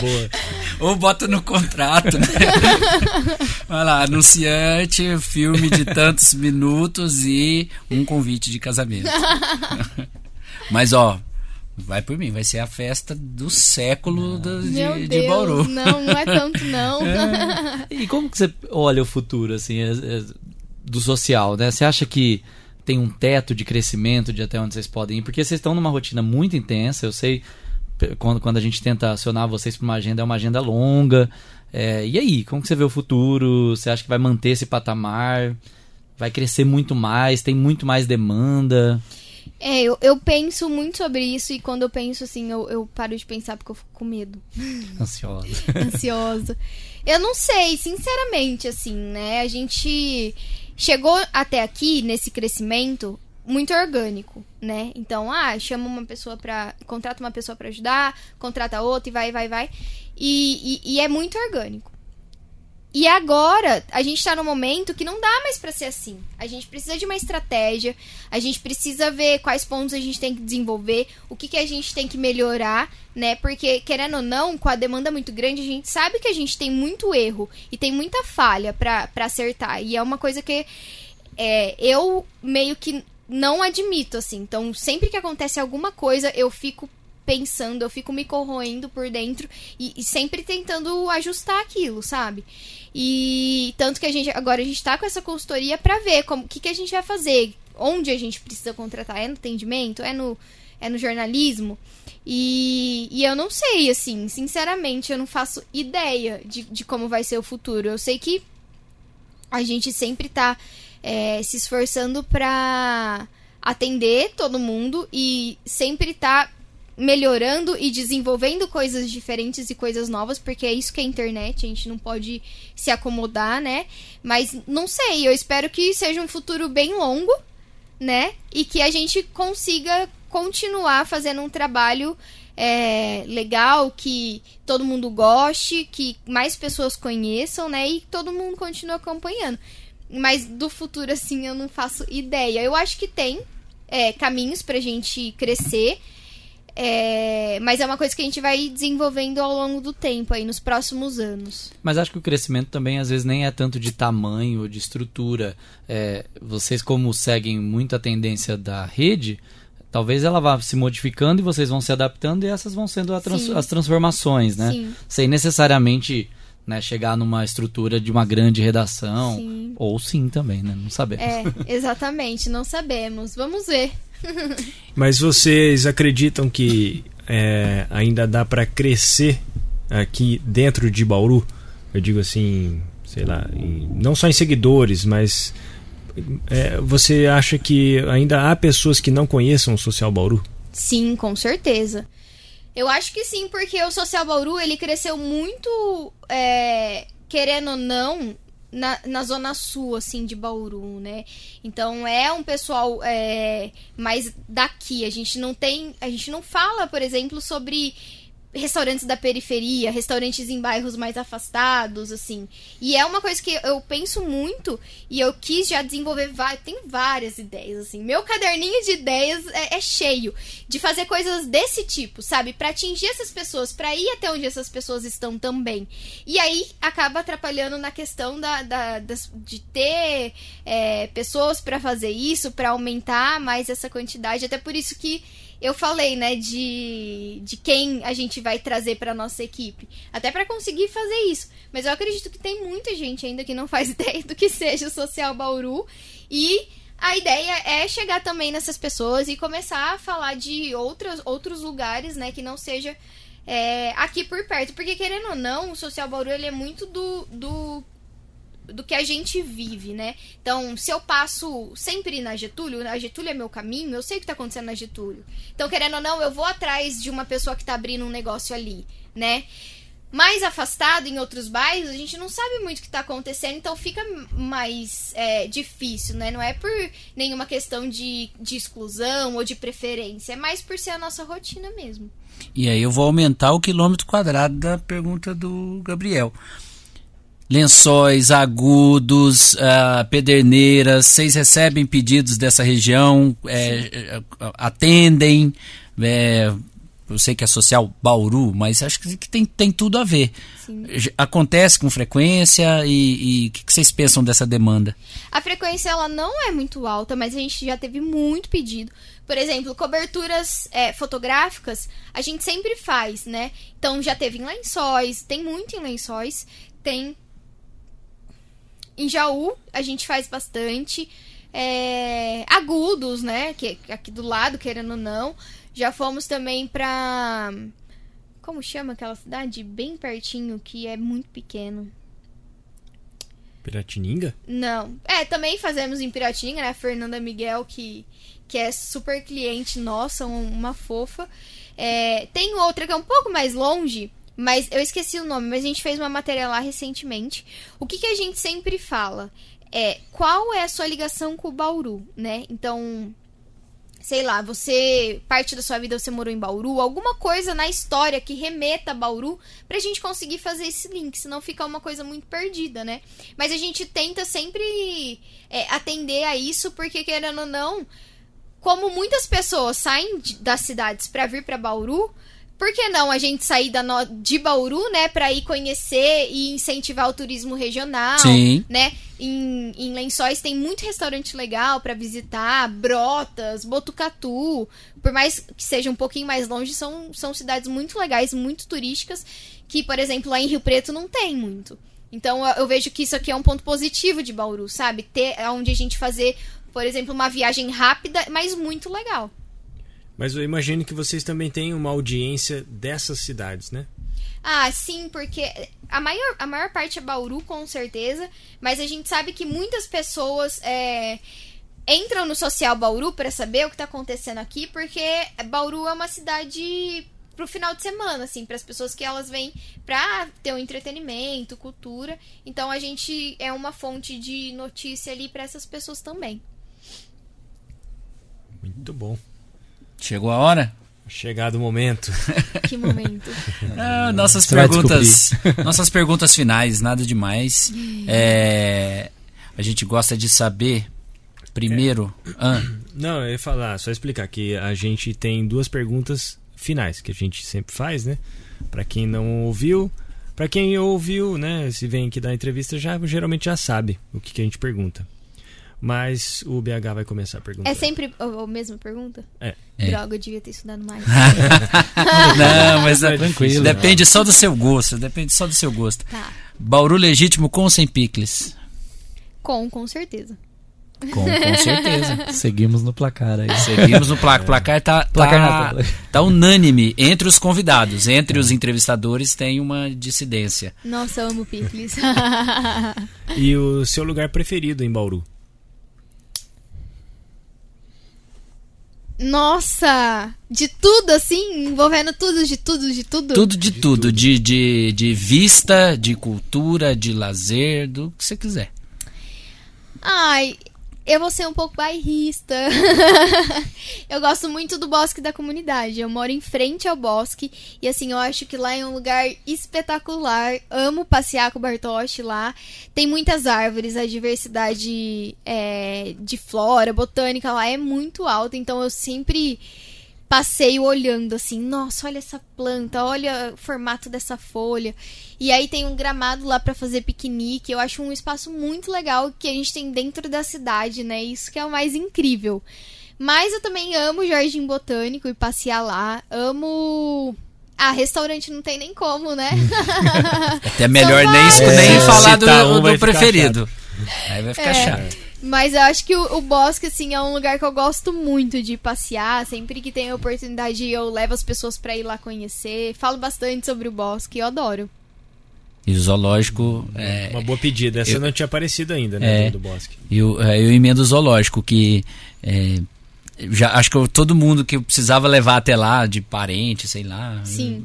Boa. Ou bota no contrato, né? Vai lá, anunciante, filme de tantos minutos e um convite de casamento. Mas, ó, Vai por mim, vai ser a festa do século do, de, Meu de Bauru. Não, não é tanto, não. *laughs* É. E como que você olha o futuro, assim, é, é, do social, né? Você acha que tem um teto de crescimento de até onde vocês podem ir? Porque vocês estão numa rotina muito intensa, eu sei, quando, quando a gente tenta acionar vocês para uma agenda, é uma agenda longa. É, e aí, como que você vê o futuro? Você acha que vai manter esse patamar? Vai crescer muito mais? Tem muito mais demanda? É, eu, eu penso muito sobre isso e quando eu penso assim, eu, eu paro de pensar porque eu fico com medo. *laughs* Ansiosa. *laughs* Ansiosa. Eu não sei, sinceramente, assim, né? A gente chegou até aqui nesse crescimento muito orgânico, né? Então, ah, chama uma pessoa para contrata uma pessoa para ajudar, contrata outra e vai, vai, vai. E, e, e é muito orgânico. E agora, a gente tá num momento que não dá mais para ser assim. A gente precisa de uma estratégia, a gente precisa ver quais pontos a gente tem que desenvolver, o que, que a gente tem que melhorar, né? Porque, querendo ou não, com a demanda muito grande, a gente sabe que a gente tem muito erro e tem muita falha para acertar. E é uma coisa que é, eu meio que não admito, assim. Então, sempre que acontece alguma coisa, eu fico pensando, eu fico me corroendo por dentro e, e sempre tentando ajustar aquilo, sabe? E tanto que a gente agora a gente tá com essa consultoria para ver como que que a gente vai fazer, onde a gente precisa contratar, é no atendimento, é no é no jornalismo. E, e eu não sei, assim, sinceramente, eu não faço ideia de, de como vai ser o futuro. Eu sei que a gente sempre tá é, se esforçando para atender todo mundo e sempre tá melhorando e desenvolvendo coisas diferentes e coisas novas, porque é isso que é a internet, a gente não pode se acomodar, né? Mas não sei, eu espero que seja um futuro bem longo, né? E que a gente consiga continuar fazendo um trabalho é, legal, que todo mundo goste, que mais pessoas conheçam, né? E todo mundo continue acompanhando. Mas do futuro, assim, eu não faço ideia. Eu acho que tem é, caminhos pra gente crescer é, mas é uma coisa que a gente vai desenvolvendo ao longo do tempo, aí nos próximos anos. Mas acho que o crescimento também às vezes nem é tanto de tamanho, de estrutura. É, vocês como seguem muito a tendência da rede, Talvez ela vá se modificando e vocês vão se adaptando e essas vão sendo trans as transformações, né? Sim. Sem necessariamente né, chegar numa estrutura de uma grande redação. Sim. Ou sim também, né? Não sabemos. É, exatamente, não sabemos. Vamos ver. *laughs* Mas vocês acreditam que é, ainda dá para crescer aqui dentro de Bauru? Eu digo assim, sei lá, em- não só em seguidores, mas é, você acha que ainda há pessoas que não conheçam o Social Bauru? Sim, com certeza. Eu acho que sim, porque o Social Bauru, ele cresceu muito, é, querendo ou não, na, na zona sul, assim, de Bauru, né? Então é um pessoal é, mais daqui. A gente não tem. A gente não fala, por exemplo, sobre restaurantes da periferia, restaurantes em bairros mais afastados, assim. E é uma coisa que eu penso muito e eu quis já desenvolver várias, tem várias ideias, assim. Meu caderninho de ideias é, é cheio de fazer coisas desse tipo, sabe? Pra atingir essas pessoas, pra ir até onde essas pessoas estão também. E aí acaba atrapalhando na questão da, da- de ter é, pessoas pra fazer isso, pra aumentar mais essa quantidade. Até por isso que eu falei, né, de, de quem a gente vai trazer pra nossa equipe. Até pra conseguir fazer isso. Mas eu acredito que tem muita gente ainda que não faz *laughs* ideia do que seja o Social Bauru. E a ideia é chegar também nessas pessoas e começar a falar de outras, outros lugares, né, que não seja é, aqui por perto. Porque, querendo ou não, o Social Bauru ele é muito do, do do que a gente vive, né? Então, se eu passo sempre na Getúlio, a Getúlio é meu caminho, eu sei o que tá acontecendo na Getúlio. Então, querendo ou não, eu vou atrás de uma pessoa que tá abrindo um negócio ali, né? Mais afastado em outros bairros, a gente não sabe muito o que tá acontecendo, então fica mais é, difícil, né? Não é por nenhuma questão de, de exclusão ou de preferência, é mais por ser a nossa rotina mesmo. E aí eu vou aumentar o quilômetro quadrado da pergunta do Gabriel. Lençóis, agudos, ah, pederneiras, vocês recebem pedidos dessa região, é, é, atendem, é, eu sei que é social Bauru, mas acho que tem, tem tudo a ver. Sim. Acontece com frequência e e o que, que vocês pensam dessa demanda? A frequência ela não é muito alta, mas a gente já teve muito pedido. Por exemplo, coberturas é, fotográficas, a gente sempre faz, né? Então já teve em lençóis, tem muito em lençóis, tem em Jaú, a gente faz bastante. É, agudos, né? Que que aqui do lado, querendo ou não. Já fomos também pra. Como chama aquela cidade? Bem pertinho, que é muito pequeno. Piratininga? Não. É, também fazemos em Piratinga, né? A Fernanda Miguel, que, que é super cliente nossa, um- uma fofa. É, tem outra que é um pouco mais longe, mas eu esqueci o nome, mas a gente fez uma matéria lá recentemente. O que, que a gente sempre fala? É, qual é a sua ligação com o Bauru, né? Então, sei lá, você, parte da sua vida você morou em Bauru, alguma coisa na história que remeta a Bauru pra gente conseguir fazer esse link, senão fica uma coisa muito perdida, né? Mas a gente tenta sempre é, atender a isso, porque querendo ou não, como muitas pessoas saem das cidades pra vir pra Bauru, por que não a gente sair da no- de Bauru, né, pra ir conhecer e incentivar o turismo regional, Sim. né? Em, em Lençóis tem muito restaurante legal pra visitar, Brotas, Botucatu. Por mais que seja um pouquinho mais longe, são, são cidades muito legais, muito turísticas, que, por exemplo, lá em Rio Preto não tem muito. Então eu, eu vejo que isso aqui é um ponto positivo de Bauru, sabe? Ter onde a gente fazer, por exemplo, uma viagem rápida, mas muito legal. Mas eu imagino que vocês também têm uma audiência dessas cidades, né? Ah, sim, porque a maior, a maior parte é Bauru, com certeza. Mas a gente sabe que muitas pessoas é, entram no social Bauru para saber o que tá acontecendo aqui, porque Bauru é uma cidade pro final de semana, assim, para as pessoas que elas vêm pra ter um entretenimento, cultura. Então a gente é uma fonte de notícia ali para essas pessoas também. Muito bom. Chegou a hora? Chegado o momento. *laughs* Que momento. *laughs* Ah, nossas Você perguntas, nossas perguntas finais, nada demais. É, a gente gosta de saber primeiro. Ah, *clears throat* Não, eu ia falar, só explicar que a gente tem duas perguntas finais que a gente sempre faz, né? Pra quem não ouviu, pra quem ouviu, né? Se vem aqui dar entrevista já geralmente já sabe o que, que a gente pergunta. Mas o BH vai começar a perguntar. É sempre a, mesma pergunta? É. É. Droga, eu devia ter estudado mais. *laughs* *laughs* Não, mas é, Tranquilo. depende só do seu gosto, depende só do seu gosto. tá. Bauru legítimo com ou sem picles? Com, com certeza. Com, com *laughs* certeza. Seguimos no placar aí. Seguimos no placar. O placar tá, Placar na tá, tá unânime entre os convidados. Entre os entrevistadores tem uma dissidência. Nossa, eu amo picles. E o seu lugar preferido em Bauru? Nossa! De tudo, assim, envolvendo tudo, de tudo, de tudo. Tudo de tudo. De, de, de vista, de cultura, de lazer, do que você quiser. Ai, eu vou ser um pouco bairrista. *laughs* eu gosto muito do bosque da comunidade. Eu moro em frente ao bosque. E assim, eu acho que lá é um lugar espetacular. Amo passear com o Bartoshi lá. Tem muitas árvores, a diversidade é, de flora, botânica lá é muito alta. Então eu sempre passeio olhando assim, nossa, olha essa planta, olha o formato dessa folha. E aí tem um gramado lá pra fazer piquenique. Eu acho um espaço muito legal que a gente tem dentro da cidade, né? Isso que é o mais incrível. Mas eu também amo o Jardim Botânico e passear lá. Amo. Ah, restaurante não tem nem como, né? *laughs* Até melhor nem, nem É, falar do, um do preferido. Aí vai ficar É. chato. Mas eu acho que o, o bosque, assim, é um lugar que eu gosto muito de passear. Sempre que tem oportunidade, eu levo as pessoas pra ir lá conhecer. Falo bastante sobre o bosque, eu adoro. E o zoológico. É, Uma boa pedida. Essa eu- não tinha aparecido ainda, né? É. Do bosque. eu, é, eu emendo o zoológico, que. é, já, acho que eu- todo mundo que eu precisava levar até lá, de parente, sei lá. Sim.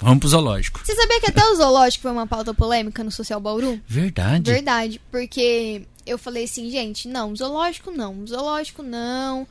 Vamos pro zoológico. Você sabia que até o zoológico foi uma pauta polêmica no Social Bauru? Verdade. Verdade, porque eu falei assim, gente, não, zoológico não, zoológico não.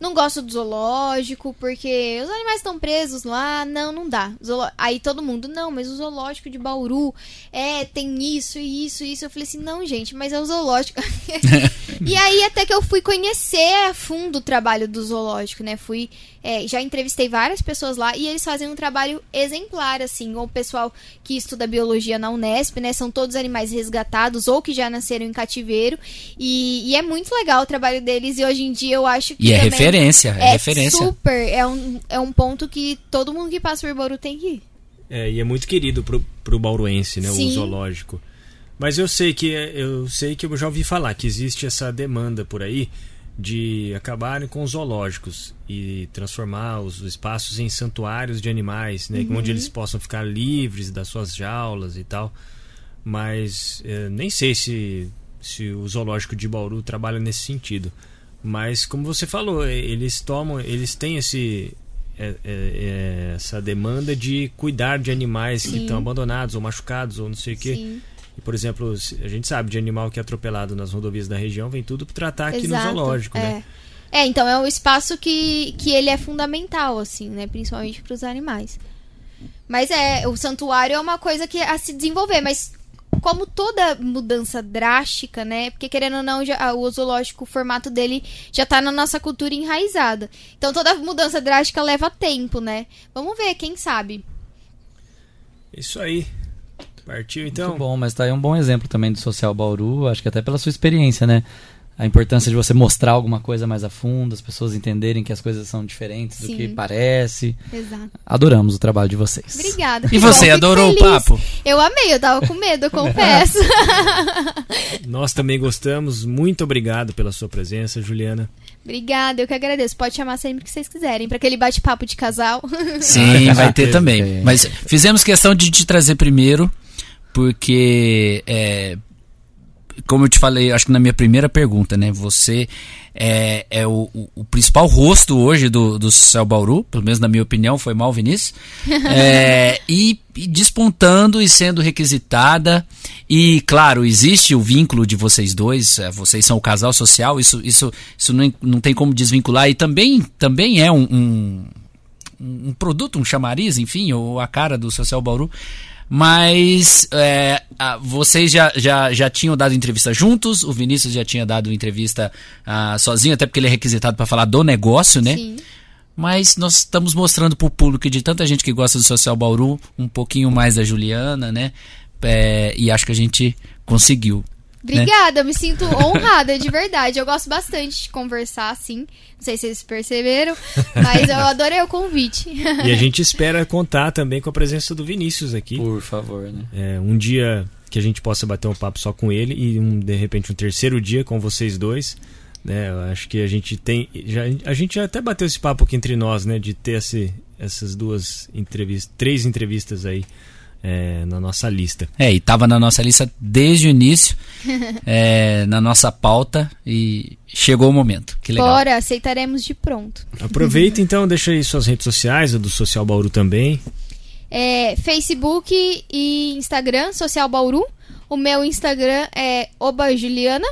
Não gosto do zoológico, porque os animais estão presos lá, não, não dá. Zoolo- Aí todo mundo, não, mas o zoológico de Bauru é, tem isso, isso, isso. Eu falei assim, não, gente, mas é o zoológico. *laughs* e aí até que eu fui conhecer a fundo o trabalho do zoológico, né? Fui, é, já entrevistei várias pessoas lá e eles fazem um trabalho exemplar, assim. O pessoal que estuda biologia na Unesp, né? São todos animais resgatados ou que já nasceram em cativeiro. E, e é muito legal o trabalho deles e hoje em dia eu acho que E é referência, é, é referência. super, é um, é um ponto que todo mundo que passa por Bauru tem que ir. É, e é muito querido pro, pro bauruense, né? Sim. O zoológico. Mas eu sei que eu sei que eu já ouvi falar que existe essa demanda por aí de acabarem com os zoológicos e transformar os espaços em santuários de animais, né? Uhum. Onde eles possam ficar livres das suas jaulas e tal. Mas eh, nem sei se, se o zoológico de Bauru trabalha nesse sentido. Mas como você falou, eles tomam, eles têm esse é- é- é essa demanda de cuidar de animais que Sim. estão abandonados ou machucados ou não sei o quê. Sim. E, por exemplo, a gente sabe de animal que é atropelado nas rodovias da região, vem tudo para tratar aqui Exato, no zoológico, é. né? É, então é um espaço que, que ele é fundamental, assim, né? Principalmente para os animais. Mas é, o santuário é uma coisa que a se desenvolver, mas como toda mudança drástica, né? Porque querendo ou não, já, o zoológico, o formato dele já tá na nossa cultura enraizada. Então toda mudança drástica leva tempo, né? Vamos ver, quem sabe. Isso aí. Partiu então? Muito bom, mas tá aí um bom exemplo também do Social Bauru, acho que até pela sua experiência, né? A importância de você mostrar alguma coisa mais a fundo, as pessoas entenderem que as coisas são diferentes do Sim. que parece. Exato. Adoramos o trabalho de vocês. Obrigada. E você, bom, adorou o feliz. papo? Eu amei, eu tava com medo, eu *laughs* confesso. *laughs* Nós também gostamos. Muito obrigado pela sua presença, Juliana. Obrigada, eu que agradeço. Pode chamar sempre que vocês quiserem, pra aquele bate-papo de casal. *laughs* Sim, vai ter também. Mas fizemos questão de te trazer primeiro, porque, é, como eu te falei, acho que na minha primeira pergunta, né? Você é, é o, o- principal rosto hoje do, do Céu Bauru, pelo menos na minha opinião, foi mal, Vinícius. *laughs* É, e, e despontando e sendo requisitada. E, claro, existe o vínculo de vocês dois, é, vocês são o casal social, isso, isso, isso não, não tem como desvincular. E também, também é um- um, um produto, um chamariz, enfim, ou a cara do Social Bauru. Mas é, vocês já, já, já tinham dado entrevista juntos, o Vinícius já tinha dado entrevista ah, sozinho, até porque ele é requisitado para falar do negócio, né? Sim. Mas nós estamos mostrando pro público de tanta gente que gosta do Social Bauru um pouquinho mais da Juliana, né? É, e acho que a gente conseguiu. Obrigada, eu me sinto honrada, de verdade. Eu gosto bastante de conversar, assim. Não sei se vocês perceberam, *laughs* mas eu adorei o convite. E a gente espera contar também com a presença do Vinícius aqui. Por favor, né? É, um dia que a gente possa bater um papo só com ele e um, de repente um terceiro dia com vocês dois. Né? Eu acho que a gente tem. Já, a gente já até bateu esse papo aqui entre nós, né? De ter esse, essas duas entrevistas, três entrevistas aí é, na nossa lista. É, e tava na nossa lista desde o início, *laughs* é, na nossa pauta, e chegou o momento. Que legal. Bora, aceitaremos de pronto. Aproveita então, deixa aí suas redes sociais, a do Social Bauru também. É, Facebook e Instagram, Social Bauru. O meu Instagram é Oba Juliana.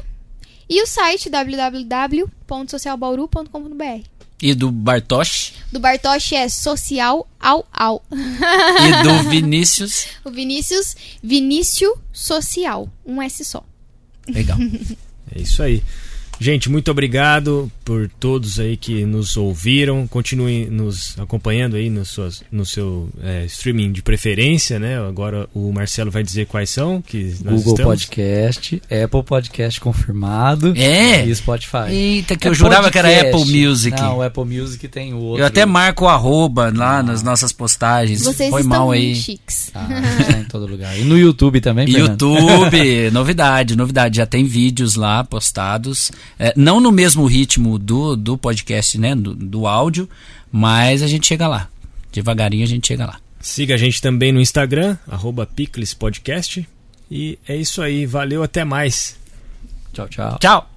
E o site www.socialbauru.com.br. E do Bartosz Do Bartosz é Social Au Au. e do *laughs* Vinícius. o Vinícius, Vinícius Social. Um S só. Legal. *laughs* É isso aí. Gente, muito obrigado por todos aí que nos ouviram. Continuem nos acompanhando aí no, suas, no seu é, streaming de preferência, né? Agora o Marcelo vai dizer quais são que nós Google estamos. Podcast, Apple Podcast confirmado. É? E Spotify. Eita, que É eu jurava que era podcast. Apple Music. Não, o Apple Music tem o outro. Eu até marco o arroba lá nas nossas postagens. Vocês Foi estão mal aí. chiques. Ah, tá em todo lugar. E no YouTube também, Fernando? YouTube, *laughs* novidade, novidade. Já tem vídeos lá postados. É, não no mesmo ritmo do, do podcast, né? Do, do áudio, mas a gente chega lá. Devagarinho a gente chega lá. Siga a gente também no Instagram, arroba Picles Podcast. E é isso aí, valeu, até mais. Tchau, tchau. Tchau!